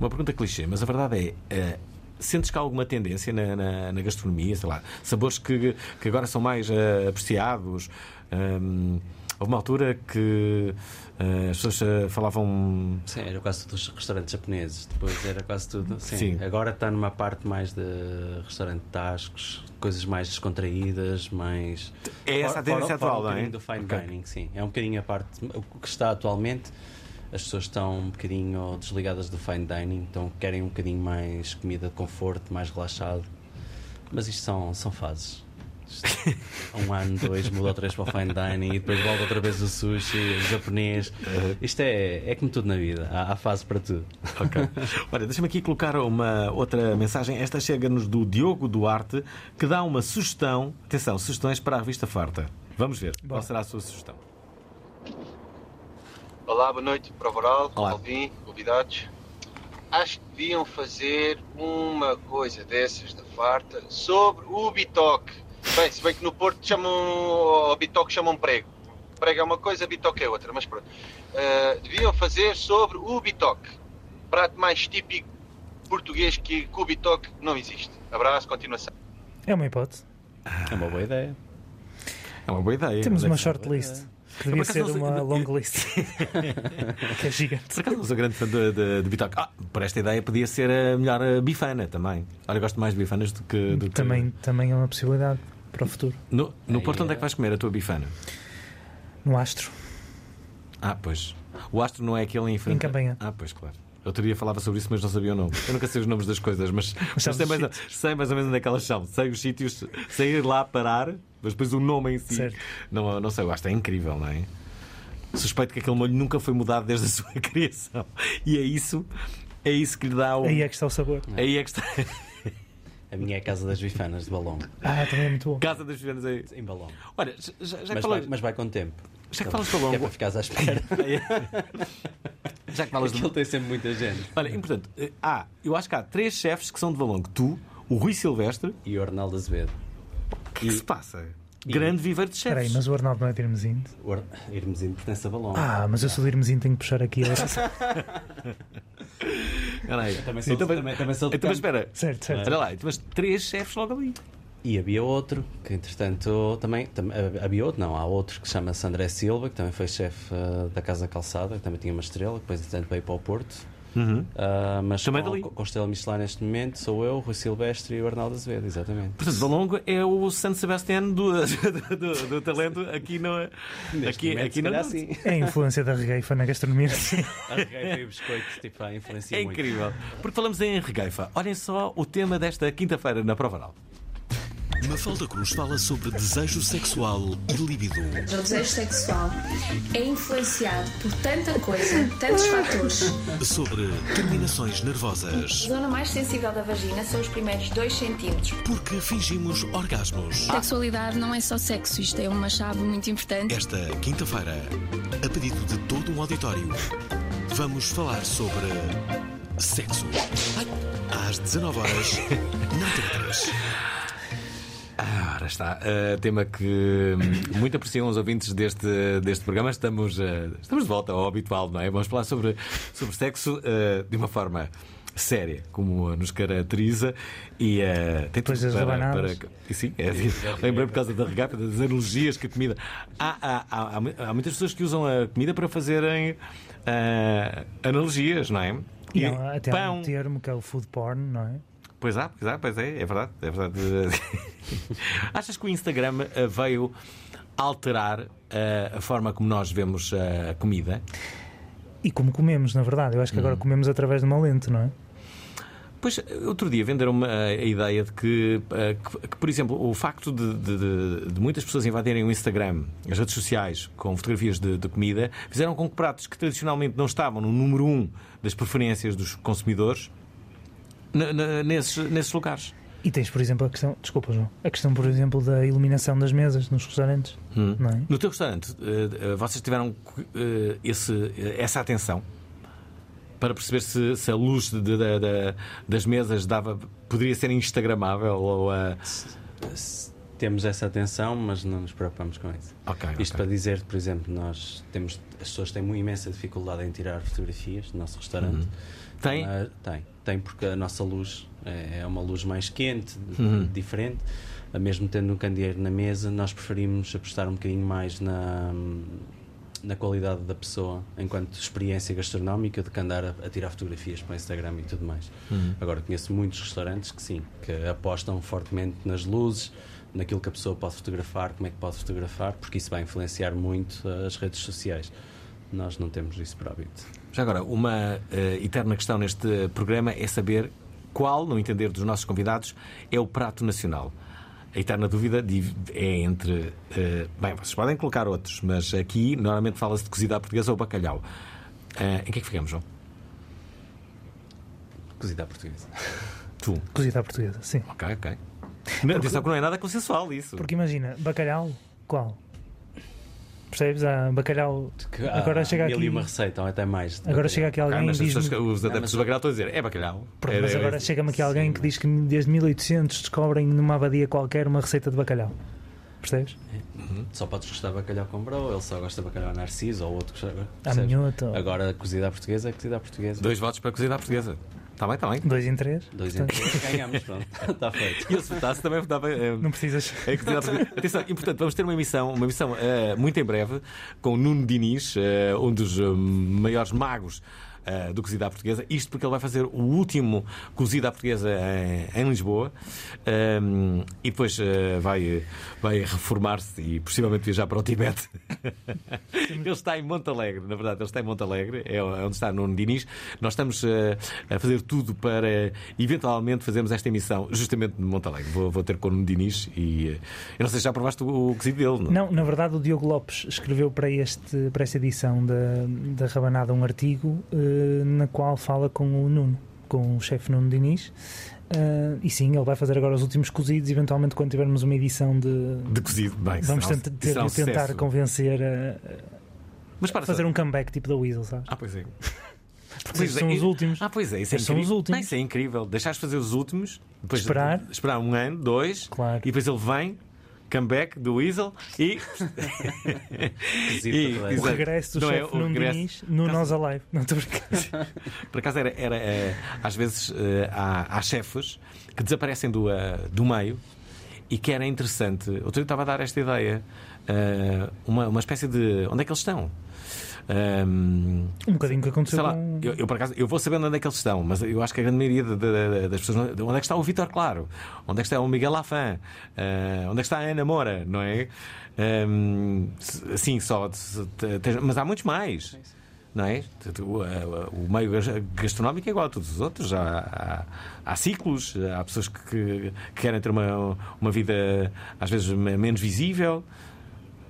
uma pergunta clichê, mas a verdade é. eh, Sentes que há alguma tendência na, na- na gastronomia, sei lá, sabores que, que agora são mais eh, apreciados? Ehm, houve uma altura que eh, as pessoas eh, falavam. Sim, era quase tudo os restaurantes japoneses. Depois era quase tudo. Sim. Sim. Agora está numa parte mais de restaurante de tascos, coisas mais descontraídas, mais. É essa a tendência atual, um não é? bocadinho do fine Ok. dining, sim. É um bocadinho a parte. O que está atualmente, as pessoas estão um bocadinho desligadas do fine dining, então querem um bocadinho mais comida de conforto, mais relaxado. Mas isto são, são fases. Há um ano, dois, muda outra vez para o fine dining e depois volta outra vez o sushi, o japonês. Isto é, é como tudo na vida, há, há fase para tudo. Ok. Olha, deixa-me aqui colocar uma outra mensagem. Esta chega-nos do Diogo Duarte, que dá uma sugestão. Atenção, sugestões para a revista Farta. Vamos ver. Qual será a sua sugestão? Olá, boa noite, Prova Oral, Olá. Alvin, convidados. Acho que deviam fazer uma coisa dessas da farta sobre o bitoque. Bem, se bem que no Porto chamam ao bitoque chamam prego. Prego é uma coisa, bitoque é outra, mas pronto. Uh, deviam fazer sobre o bitoque. Prato mais típico português que, que o bitoque não existe. Abraço, continuação. É uma hipótese. É uma boa ideia. É uma boa ideia. Temos Deve uma ser. shortlist. Que devia ser não sei- uma long list. que é gigante. Por acaso não sou grande fã de, de, de bitoque. Ah, por esta ideia podia ser a melhor bifana também. Olha, eu gosto mais de bifanas do que. Do que- Também, também é uma possibilidade para o futuro. No, no Porto, onde é é- que vais comer a tua bifana? No Astro. Ah, pois. O Astro não é aquele em frente. Em Campanha. Ah, pois, claro. Outro dia falava sobre isso, mas não sabia o nome. Eu nunca sei os nomes das coisas, mas, mas sei, mais, sítios. sei mais ou menos onde é que elas são. Sei os sítios, sei ir lá parar, mas depois o nome em si. Certo. Não, não sei, eu acho que é incrível, não é? Suspeito que aquele molho nunca foi mudado desde a sua criação. E é isso, é isso que lhe dá o. Aí é que está o sabor. Aí é que está. A minha é a Casa das Bifanas de Balão. Ah, também é muito bom. Casa das Vianas aí. Em Balão. Olha, já, já que Mas, falas, vai, mas vai com tempo. Já que Então, falas de Balão. É para ficares à espera. já que falas de Aquilo tem sempre muita gente. Olha, importante. eh, Há, eu acho que há três chefes que são de Valongo. Tu, o Rui Silvestre. E o Arnaldo Azevedo. O que, é que se passa? Grande viveiro de Espera aí, chefes. mas o Arnaldo não é de Irmesinde? O Ar- Irmesinho pertence a Balão. Ah, mas eu sou de Irmesinde, tenho que puxar aqui a oração. Olha aí. Também sou- Então, também- também sou de então, mas espera. Certo, certo. Olha lá, mas três chefes logo ali. E havia outro, que entretanto também, tam- havia outro, não, há outro que chama-se André Silva, que também foi chefe ah, da Casa Calçada, que também tinha uma estrela, que depois entretanto veio para o Porto. Ah, mas Também com, dali. com estrela Michelin neste momento sou eu, o Rui Silvestre e o Arnaldo Azevedo, exatamente. Portanto, Valongo é o San Sebastián do, do, do- do talento aqui no. Aqui, momento, aqui no. calhar sim. É a influência da regueifa na gastronomia. A regueifa e o biscoito, tipo, a influencia É muito. incrível. Porque falamos em regueifa. Olhem só o tema desta quinta-feira na Prova Oral. Mafalda Cruz fala sobre desejo sexual e libido. O desejo sexual é influenciado por tanta coisa, tantos fatores. Sobre terminações nervosas. A zona mais sensível da vagina são os primeiros 2 centímetros. Porque fingimos orgasmos. A sexualidade não é só sexo, isto é uma chave muito importante. Esta quinta-feira, a pedido de todo um auditório, vamos falar sobre sexo. Às 19 horas, na 3. Ah, ora está. Uh, tema que hum, muito apreciam os ouvintes deste, deste programa. Estamos, uh, estamos de volta ao habitual, não é? Vamos falar sobre, sobre sexo uh, de uma forma séria, como nos caracteriza. E uh, tem tudo para, para, Sim, é, assim. lembrei por causa da regata, das analogias que a comida. Há, há, há, há, muitas pessoas que usam a comida para fazerem analogias, não é? E não, até pão. há um termo que é o food porn, não é? Pois há, pois há, pois é, é verdade. É verdade. Achas que o Instagram eh, veio alterar eh, a forma como nós vemos a comida? E como comemos, na verdade. Eu acho que agora Hum. comemos através de uma lente, não é? Pois, outro dia venderam-me a, ideia de que, eh, que, que, por exemplo, o facto de, de- de- de muitas pessoas invadirem o Instagram, as redes sociais, com fotografias de, de comida, fizeram com que pratos que tradicionalmente não estavam no número um das preferências dos consumidores, nesses, nesses lugares. E tens, por exemplo, a questão, desculpa, João, a questão, por exemplo, da iluminação das mesas nos restaurantes. Hum. Não é? No teu restaurante, eh, eh, vocês tiveram eh, esse- essa atenção para perceber se, se a luz de- de- de- das mesas dava, poderia ser instagramável ou eh, Temos essa atenção, mas não nos preocupamos com isso. Ok, Isto ok. para dizer, por exemplo, nós temos as pessoas têm uma imensa dificuldade em tirar fotografias do nosso restaurante. Uhum. Tem? Mas- tem, tem porque a nossa luz é é uma luz mais quente, Uhum. diferente. Mesmo tendo um candeeiro na mesa, nós preferimos apostar um bocadinho mais na na qualidade da pessoa enquanto experiência gastronómica do que andar a, a tirar fotografias para o Instagram e tudo mais. Uhum. Agora conheço muitos restaurantes que sim, que apostam fortemente nas luzes, naquilo que a pessoa pode fotografar, como é que pode fotografar, porque isso vai influenciar muito as redes sociais. Nós não temos isso por hábito. Já agora, uma eh, eterna questão neste programa é saber qual, no entender dos nossos convidados, é o prato nacional. A eterna dúvida é entre. eh, bem, vocês podem colocar outros, mas aqui normalmente fala-se de cozida à portuguesa ou bacalhau. Eh, em que é que ficamos, João? Cozida à portuguesa. Tu? Cozida à portuguesa, sim. Ok, ok. Não, atenção que não é nada consensual isso. Porque imagina, bacalhau, qual? Percebes? Há bacalhau. Agora Ah, chega mil aqui. e uma receita, ou até mais. Agora bacalhau. chega aqui alguém Ah, mas e as pessoas, diz-me. os adeptos do bacalhau estão a dizer é bacalhau. Pronto, É- mas é- agora chega-me aqui alguém que diz que desde 1800 descobrem numa abadia qualquer uma receita de bacalhau. Percebes? Só podes gostar de bacalhau com brou, ele só gosta de bacalhau narciso ou outro que percebes? minhota, ou- Agora, cozida à portuguesa é cozida à portuguesa. Dois votos para cozida à portuguesa. Está bem, está bem. Dois em três. Dois em três, ganhamos, pronto. Está feito. E eu se votasse também votava. eh, Não precisas. É que dá para- Atenção, e portanto vamos ter uma emissão, uma emissão eh, muito em breve com o Nuno Diniz, eh, um dos eh, maiores magos eh, do Cozido à Portuguesa. Isto porque ele vai fazer o último Cozido à Portuguesa em, em Lisboa Um, e depois eh, vai, vai reformar-se e possivelmente viajar para o Tibete. ele está em Monte Alegre, na verdade, ele está em Monte Alegre, é onde está Nuno Diniz. Nós estamos eh, a fazer tudo para eventualmente fazermos esta emissão justamente de Monte Alegre. Vou, vou ter com o Nuno Diniz e eu não sei se já provaste o, o cozido dele. Não? Não, na verdade o Diogo Lopes escreveu para, este, para esta edição da, da Rabanada um artigo eh, na qual fala com o Nuno, com o chefe Nuno Diniz. Eh, e sim, ele vai fazer agora os últimos cozidos, eventualmente quando tivermos uma edição de, De cozido, bem, vamos um- tentar, ter de tentar sucesso. convencer a, Mas para fazer só. um comeback tipo da Weasel, sabes? Ah, pois é. Porque estes são os últimos. Ah, pois é, isso é são incrível. os últimos. Não, isso é incrível. Deixares fazer os últimos, depois Esperar. esperar um ano, dois, e depois ele vem, comeback do Weasel e. Visita o exato. regresso do Não é, chefe o Nuno regresso. Diniz no Nós Alive. Não estou. Por acaso era, era eh, às vezes eh, há, há chefes que desaparecem do, eh, do meio e que era interessante. Outro dia eu estava a dar esta ideia, eh, uma, uma espécie de onde é que eles estão? Um, Um bocadinho que aconteceu Sei lá, com- eu, eu, por acaso, eu vou sabendo onde é que eles estão, mas eu acho que a grande maioria de- de- de- das pessoas. Onde é que está o Vitor Claro? Onde é que está o Miguel Lafan? Eh, onde é que está a Ana Moura? Não é? Um, sim, só. mas há muitos mais. Não é? O, meio gas- gastronómico é igual a todos os outros. Há, há, há ciclos, há pessoas que, que querem ter uma, uma vida às vezes me- menos visível.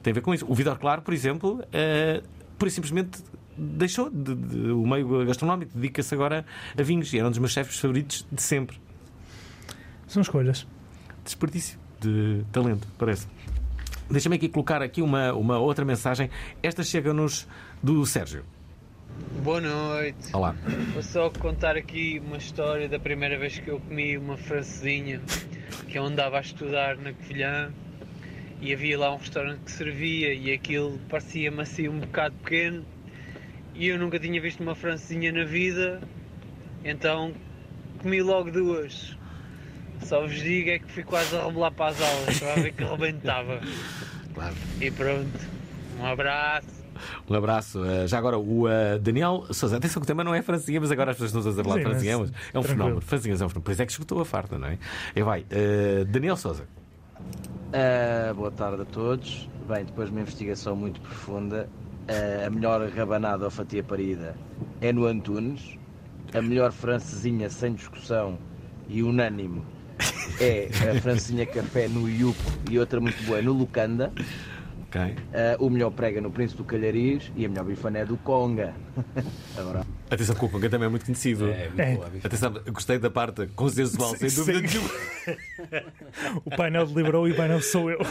Tem a ver com isso. O Vitor Claro, por exemplo, eh, pura e simplesmente deixou de, de- o meio gastronómico, dedica-se agora a vinhos e era um dos meus chefes favoritos de sempre. São escolhas. Desperdício de talento, parece. Deixa-me aqui colocar aqui uma, uma outra mensagem. Esta chega-nos do Sérgio. Boa noite. Olá. Vou só contar aqui uma história da primeira vez que eu comi uma francesinha, que eu andava a estudar na Covilhã E havia lá um restaurante que servia e aquilo parecia-me assim um bocado pequeno. E eu nunca tinha visto uma francesinha na vida, então comi logo duas. Só vos digo é que fui quase a rebolar para as aulas, para ver que rebentava. Claro. E pronto, um abraço. Um abraço. Uh, já agora, o uh, Daniel Sousa, atenção que o tema não é francinha, mas agora as pessoas estão a falar francinha. mas É um tranquilo. fenómeno. Francinhas é um fenómeno. Por isso é que escutou a farta, não é? E vai. uh, Daniel Sousa. Ah, boa tarde a todos. Bem, depois de uma investigação muito profunda, ah, a melhor rabanada ou fatia parida é no Antunes. A melhor francesinha sem discussão e unânime é a francesinha café no Iuco e outra muito boa no Lucanda. Ok. Ah, o melhor prega no Príncipe do Calhariz e a melhor bifané do Conga. Agora. Atenção que o Conga também é muito conhecido. É, muito É. boa bifané. Atenção, gostei da parte consensual, sem Sim, dúvida sim. nenhuma. O painel deliberou e o painel sou eu.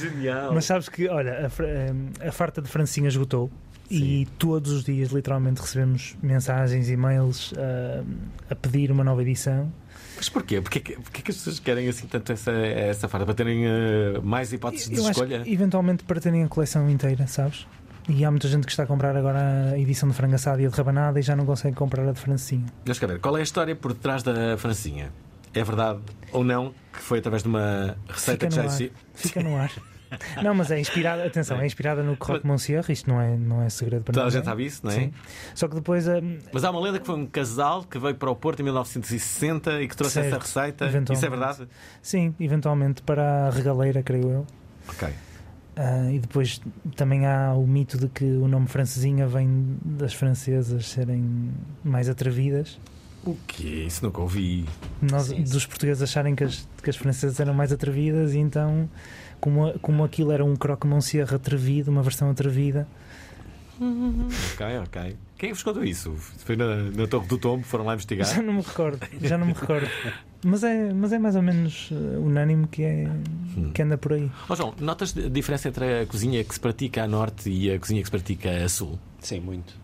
Genial. Mas sabes que, olha, a, eh, a farta de Francinha esgotou e todos os dias, literalmente, recebemos mensagens, e-mails ah, a pedir uma nova edição. Mas porquê? Porquê, que- porquê que as pessoas querem assim tanto essa, essa farta? Para terem uh, mais hipóteses de Eu acho escolha? que, eventualmente, para terem a coleção inteira, sabes? E há muita gente que está a comprar agora a edição de frango assado e a de rabanada e já não consegue comprar a de Francinha. Deixa cá ver, qual é a história por detrás da francinha? É verdade ou não que foi através de uma receita Fica que já existia? Fica no ar. Não, mas é inspirada, atenção, é inspirada no Croque Monsieur, isto não é, não é segredo para Toda a ninguém. gente sabe isso, não é? Sim. Só que depois a. Mas há uma lenda que foi um casal que veio para o Porto em 1960 e que trouxe essa Certo, receita. eventualmente. Isso é verdade? Sim, eventualmente para a regaleira, creio eu. Ok. Ah, e depois também há o mito de que o nome francesinha vem das francesas serem mais atrevidas. O quê? Isso nunca ouvi. Nós, dos portugueses acharem que as, que as francesas eram mais atrevidas e então, como, como aquilo era um croque monsieur atrevido, uma versão atrevida, Ok, ok. Quem vos contou isso? Foi na, na Torre do Tombo, foram lá investigar. já não me recordo, já não me recordo. Mas é, mas é mais ou menos eh, unânime que, é, que anda por aí. Ó João, notas a diferença entre a cozinha que se pratica a norte e a cozinha que se pratica a sul? Sim, muito.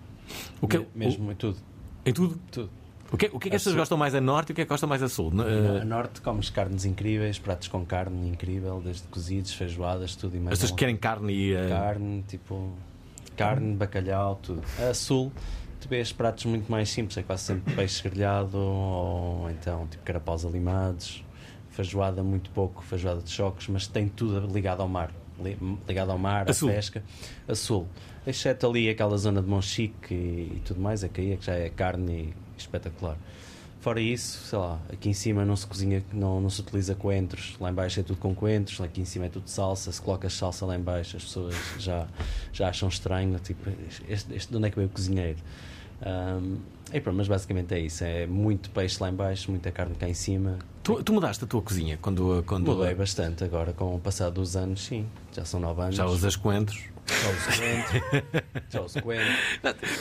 O que, Me- mesmo em tudo. Em tudo? Tudo. O que, o que é que A as pessoas gostam mais a norte e o que é que gostam mais a sul? A Uh, norte comes carnes incríveis, pratos com carne incrível, desde cozidos, feijoadas, tudo e mais. as pessoas querem carne e. uh, Carne, tipo. Carne, bacalhau, tudo. A sul, tu vês pratos muito mais simples, é quase sempre peixe grelhado ou então tipo carapaus alimados, feijoada muito pouco, feijoada de choques, mas tem tudo ligado ao mar. li- Ligado ao mar, A à sul. pesca, a sul. Exceto ali aquela zona de Monchique e, e tudo mais, é que aí é que já é carne e espetacular. Fora isso, sei lá, aqui em cima não se cozinha, não, não se utiliza coentros, lá em baixo é tudo com coentros, lá aqui em cima é tudo salsa, se colocas salsa lá em baixo as pessoas já, já acham estranho, tipo, este, este, de onde é que veio o cozinheiro? Ahm, e pronto, mas basicamente é isso, é muito peixe lá em baixo, muita carne cá em cima. tu, tu mudaste a tua cozinha quando. quando Mudei bastante agora, com o passar dos anos, sim, já são nove anos. Já usas coentros? Já uso coentro. Já uso coentro.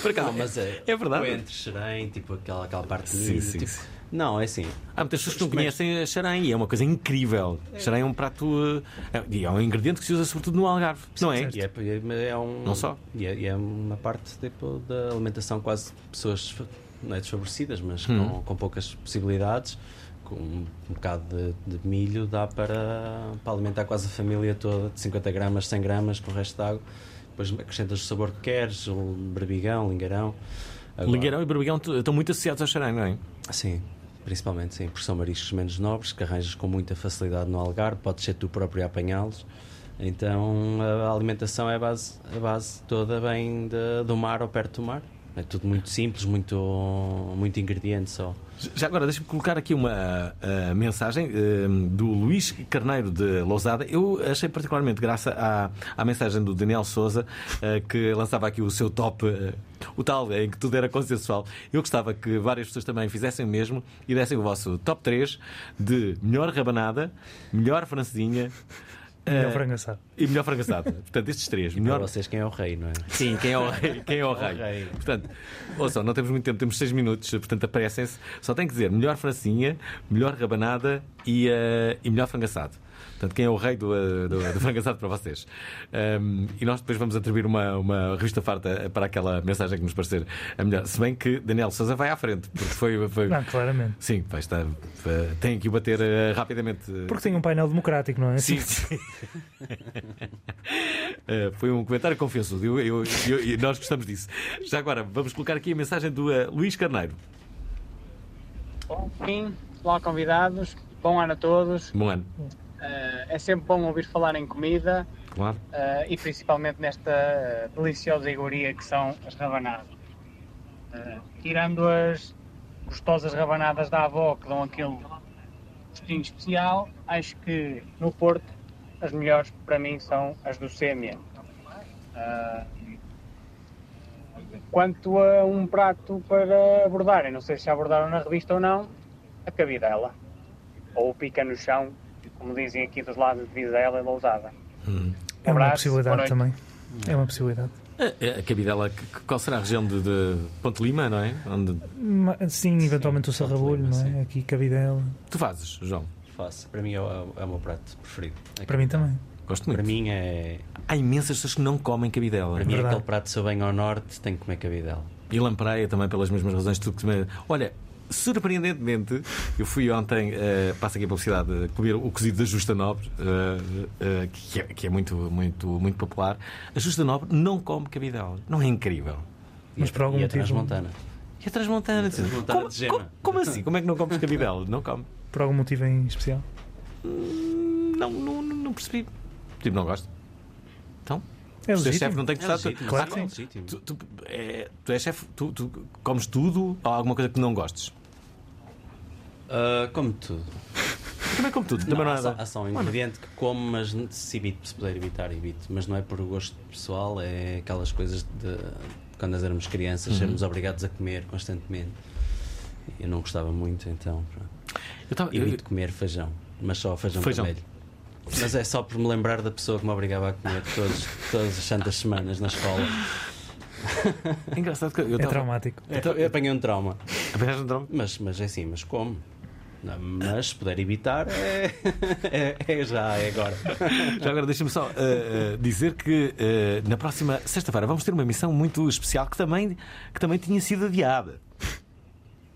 Por acaso, não, mas é, é verdade. Coentro, xerém, tipo aquela, aquela parte de Sim, milho, sim, tipo- sim. Não, é assim. Há muitas pessoas que não conhecem a xarém e é uma coisa incrível. Xarém é um prato. é- E é um ingrediente que se usa sobretudo no Algarve, não é? E é, e é um, Não só. E é, é uma parte tipo, da alimentação quase de pessoas não é desfavorecidas, mas Hum. com, com poucas possibilidades. Com um bocado de, de milho dá para, para alimentar quase a família toda, de 50 gramas, 100 gramas, com o resto de água. Depois acrescentas o sabor que queres, o berbigão, lingueirão. Agora- Lingueirão e Berbigão estão muito associados ao xarém, não é? Sim, principalmente sim, porque são mariscos menos nobres que arranjas com muita facilidade no Algarve, podes ser tu próprio a apanhá-los. Então a alimentação é a base, a base toda vem de- do mar ou perto do mar. É tudo muito simples, muito, muito ingrediente só. Já agora, deixa-me colocar aqui uma uh, mensagem uh, do Luís Carneiro de Lousada. Eu achei particularmente graça à, à mensagem do Daniel Souza, uh, que lançava aqui o seu top, uh, o tal em que tudo era consensual. Eu gostava que várias pessoas também fizessem o mesmo e dessem o vosso top 3 de melhor rabanada, melhor francesinha. Melhor uh, frango assado. E melhor frango assado. Portanto, estes três. E melhor... para vocês quem é o rei, não é? Sim, quem é o rei? Quem é o rei? rei. Portanto, ouçam, não temos muito tempo, temos 6 minutos, portanto aparecem-se. Só tem que dizer melhor francinha, melhor rabanada e, eh, e melhor frango assado. Portanto, quem é o rei do, eh, do, do frango assado para vocês? Um, e nós depois vamos atribuir uma, uma revista farta para aquela mensagem que nos parecer a melhor. Se bem que Daniel Souza vai à frente, porque foi. foi... Não, claramente. Sim, vai estar, eh, tem que o bater eh, rapidamente. Porque tem um painel democrático, não é? Sim, sim. Eh, foi um comentário confiançudo eu, eu, eu- e nós gostamos disso. Já agora, vamos colocar aqui a mensagem do eh, Luís Carneiro. Bom fim, olá convidados, bom ano a todos. Bom ano. Eh, é sempre bom ouvir falar em comida Claro. eh, e principalmente nesta eh, deliciosa iguaria que são as rabanadas. Tirando as gostosas rabanadas da avó que dão aquele gostinho especial, acho que no Porto as melhores para mim são as do Sêmia. Quanto a um prato para abordarem, não sei se já abordaram na revista ou não, a cabidela. Ou o pica no chão, como dizem aqui dos lados de Vizela e Lousada. É uma possibilidade também. É uma possibilidade. A, a cabidela, que- que- qual será a região de, de Ponte Lima, não é? Onde Sim, eventualmente o sarrabulho, não é? Aqui, cabidela. tu fazes, João? Faço. Para mim é o, é o meu prato preferido. É Para mim também. Gosto muito. Para mim é. Há imensas pessoas que não comem cabidela. Para mim, aquele prato se eu venho ao norte, tenho que comer cabidela. E lampreia também pelas mesmas razões que tu comer. Olha, surpreendentemente, eu fui ontem, eh, passo aqui a publicidade, eh, comer o cozido da Justa Nobre, eh, eh, que, é, que é muito, muito, muito popular. A Justa Nobre não come cabidela. Não é incrível? Mas por algum e a motivo. Transmontana. E a Transmontana? Transmontana como, de Gema. como- como assim? Como é que não comes cabidela? Não come. Por algum motivo em especial? Não, não, não, não percebi. Tipo, não gosto. Então? É legítimo. chefe, não tem que É gostar. legítimo, claro que Ah, sim. Tu, tu, é, tu és chefe, tu, tu comes tudo ou há alguma coisa que não gostes? Ah, como tudo. Também como tudo. Também Não, não há, é só, nada. há só um ingrediente que como, mas se, evito, se puder evitar, evito. Mas não é por gosto pessoal, é aquelas coisas de quando nós éramos crianças, Uhum. sermos obrigados a comer constantemente. Eu não gostava muito, então. Eu tava- evito eu- comer feijão, mas só feijão, Feijão. vermelho. Mas é só por me lembrar da pessoa que me obrigava a comer todos, todas as santas semanas na escola. É engraçado que eu É tava- traumático. Então, eu apanhei um trauma. Apanhaste um trauma? Mas, mas é assim, mas como? Não, Mas se puder evitar, é, é, é já, é agora. Já agora deixa-me só eh, eh, dizer que eh, na próxima sexta-feira vamos ter uma missão muito especial que também, que também tinha sido adiada.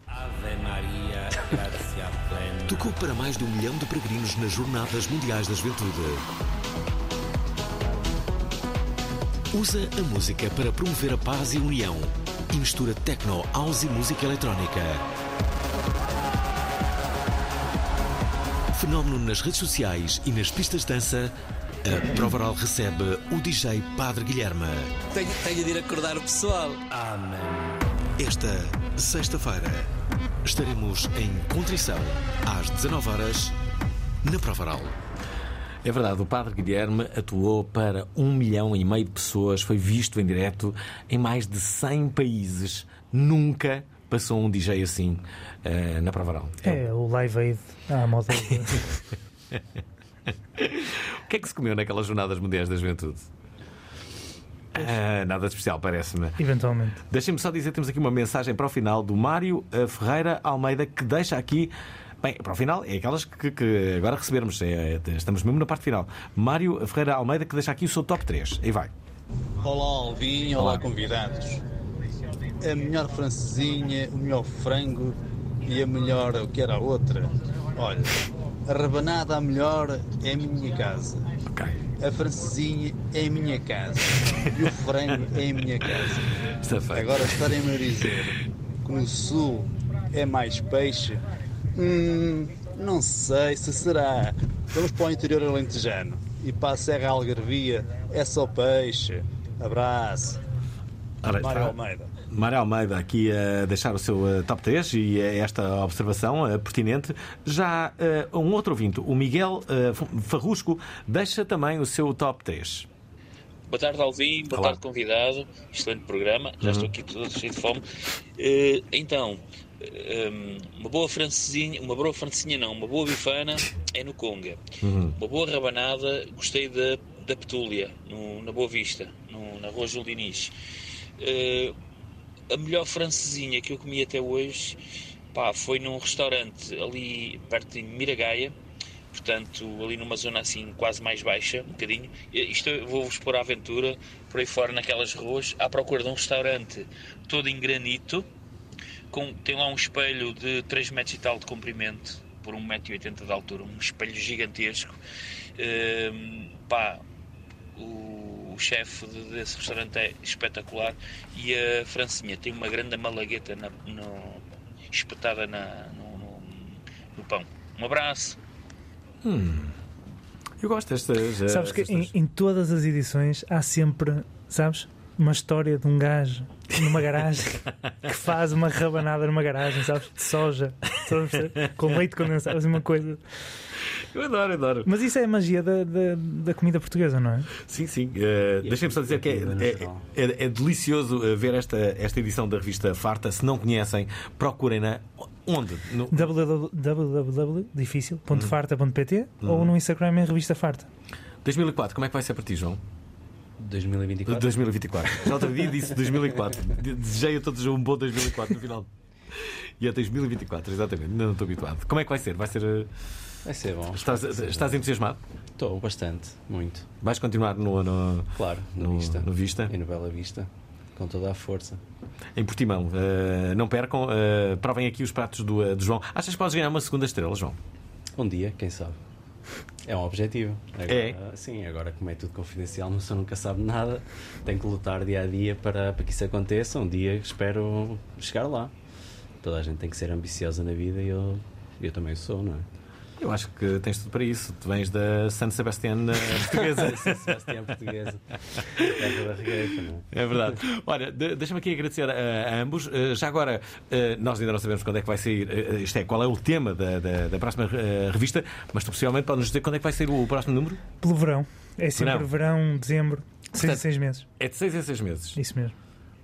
Ave Maria, gracia plena. Tocou para mais de um milhão de peregrinos nas Jornadas Mundiais da Juventude. Usa a música para promover a paz e a união e mistura techno, house e música eletrónica. Fenómeno nas redes sociais e nas pistas de dança, a Provaral recebe o DJ Padre Guilherme. Tenho, tenho de ir acordar o pessoal. Amém. Esta sexta-feira estaremos em Contrição, às 19 horas na Provaral. É verdade, o Padre Guilherme atuou para um milhão e meio de pessoas, foi visto em direto em mais de 100 países. Nunca passou um DJ assim eh, na Provaral. É o Live Aid à moda. O que é que se comeu naquelas Jornadas Mundiais da Juventude? Ah, nada de especial, parece-me. Eventualmente. Deixem-me só dizer, temos aqui uma mensagem para o final do Mário eh, Ferreira Almeida que deixa aqui. Bem, para o final, é aquelas que, que agora recebermos, é, é, estamos mesmo na parte final. Mário Ferreira Almeida que deixa aqui o seu top 3. Aí vai. Olá Alvin, olá, convidados. A melhor francesinha, o melhor frango e a melhor, o que era a outra? Olha, a rabanada a melhor é a minha casa. A francesinha é a minha casa. E o frango é a minha casa. Agora estarem-me a dizer que no sul é mais peixe, hum, não sei se será. Vamos para o interior alentejano e para a Serra Algarvia é só peixe. Abraço. Ora, Mário está- Almeida. Mário Almeida aqui a deixar o seu eh, top 3 e eh, esta observação eh, pertinente. Já eh, um outro ouvinte, o Miguel Farrusco, deixa também o seu top 3. Boa tarde, Alvin. Boa Olá. tarde, convidado. Excelente programa. Já Uhum. estou aqui todo cheio de fome. Então, uma boa francesinha, uma boa francesinha não, uma boa bifana é no Conga. Uhum. Uma boa rabanada, gostei da, da Petúlia, no- na Boa Vista, no- na Rua Júlio Diniz. Eh, a melhor francesinha que eu comi até hoje, pá, foi num restaurante ali perto de Miragaia, portanto, ali numa zona assim quase mais baixa, um bocadinho. Isto vou-vos pôr a aventura por aí fora naquelas ruas, à procura de um restaurante todo em granito, com, tem lá um espelho de 3 metros e tal de comprimento, por 1,80m de altura, um espelho gigantesco. Ehm, pá, o, o chefe de- desse restaurante é espetacular e a Francinha tem uma grande malagueta na- no- espetada na- no, no- no pão. Um abraço. Hum. Eu gosto destas. eh, Sabes que em, em todas as edições há sempre, sabes, uma história de um gajo numa garagem que faz uma rabanada numa garagem, sabes, de soja, sabes, com leite condensado, uma coisa. Eu adoro, adoro. Mas isso é a magia da, da, da comida portuguesa, não é? Sim, sim. Eh, Deixem-me só dizer que é, é, é- é delicioso eh, ver esta, esta edição da revista Farta. Se não conhecem, procurem-na. Onde? No... www.difícil.farta.pt Hum. ou no Instagram em Revista Farta. 2004, como é que vai ser para ti, João? 2024. 2024. Já outro dia disse 2004. De- Desejei a todos um bom 2004 no final. E é 2024, exatamente. Ainda não estou habituado. Como é que vai ser? Vai ser. Vai ser bom. Estás, estás entusiasmado? Estou bastante, muito. Vais continuar no. no Claro, no, no, Vista. no Vista? E no Bela Vista. Com toda a força. Em Portimão. Eh, não percam. eh, provem aqui os pratos do, eh, do João. Achas que podes ganhar uma segunda estrela, João? Um dia, quem sabe? É um objetivo. Agora, É? Sim, agora como é tudo confidencial, não sou nunca sabe nada. Tenho que lutar dia a dia para, para que isso aconteça. Um dia espero chegar lá. Toda a gente tem que ser ambiciosa na vida e eu, eu também sou, não é? Eu acho que tens tudo para isso. Tu vens da San Sebastián portuguesa. San Sebastián portuguesa. Não é? É verdade. Olha, de- deixa-me aqui agradecer a, a ambos. Eh, já agora, eh, nós ainda não sabemos quando é que vai sair, eh, isto é, qual é o tema da, da, da próxima revista, mas tu possivelmente podes nos dizer quando é que vai sair o próximo número? Pelo verão. É sempre Verão. verão, dezembro, seis Portanto, em seis meses. É de seis em seis meses. Isso mesmo.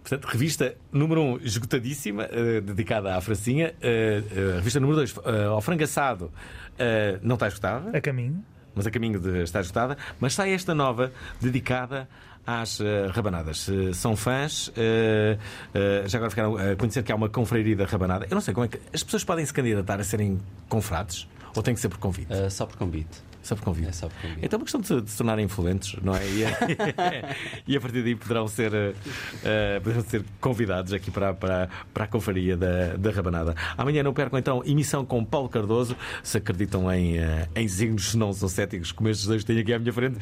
Portanto, revista número 1 um, esgotadíssima, eh, dedicada à Francinha. Eh, eh, revista número 2, ao frango assado, eh, não está esgotada. A caminho. Mas a caminho de estar esgotada. Mas sai esta nova, dedicada às rabanadas. São fãs, já agora ficaram a conhecer que há uma confraria da rabanada. Eu não sei como é que. As pessoas podem se candidatar a serem confrades? Ou tem que ser por convite? Uh, só por convite. Só por convite. É só por convite. Então é uma questão de, se- de se tornarem influentes, não é? E, e a partir daí poderão ser, eh, poderão ser convidados aqui para, para, para a confraria da, da Rabanada. Amanhã não percam então emissão com Paulo Cardoso. Se acreditam em, eh, em signos, se não são céticos, como estes dois tenho aqui à minha frente,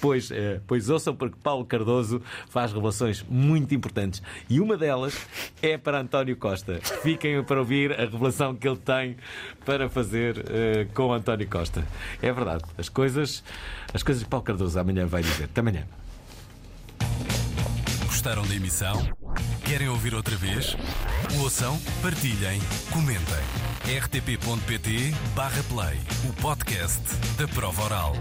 pois, eh, pois ouçam, porque Paulo Cardoso faz revelações muito importantes. E uma delas é para António Costa. Fiquem para ouvir a revelação que ele tem para fazer eh, com António Costa. É verdade, as coisas, as coisas que Paulo Cardoso amanhã vai dizer. Até amanhã. Gostaram da emissão? Querem ouvir outra vez? Ouçam, partilhem, comentem. rtp.pt/play o podcast da prova oral.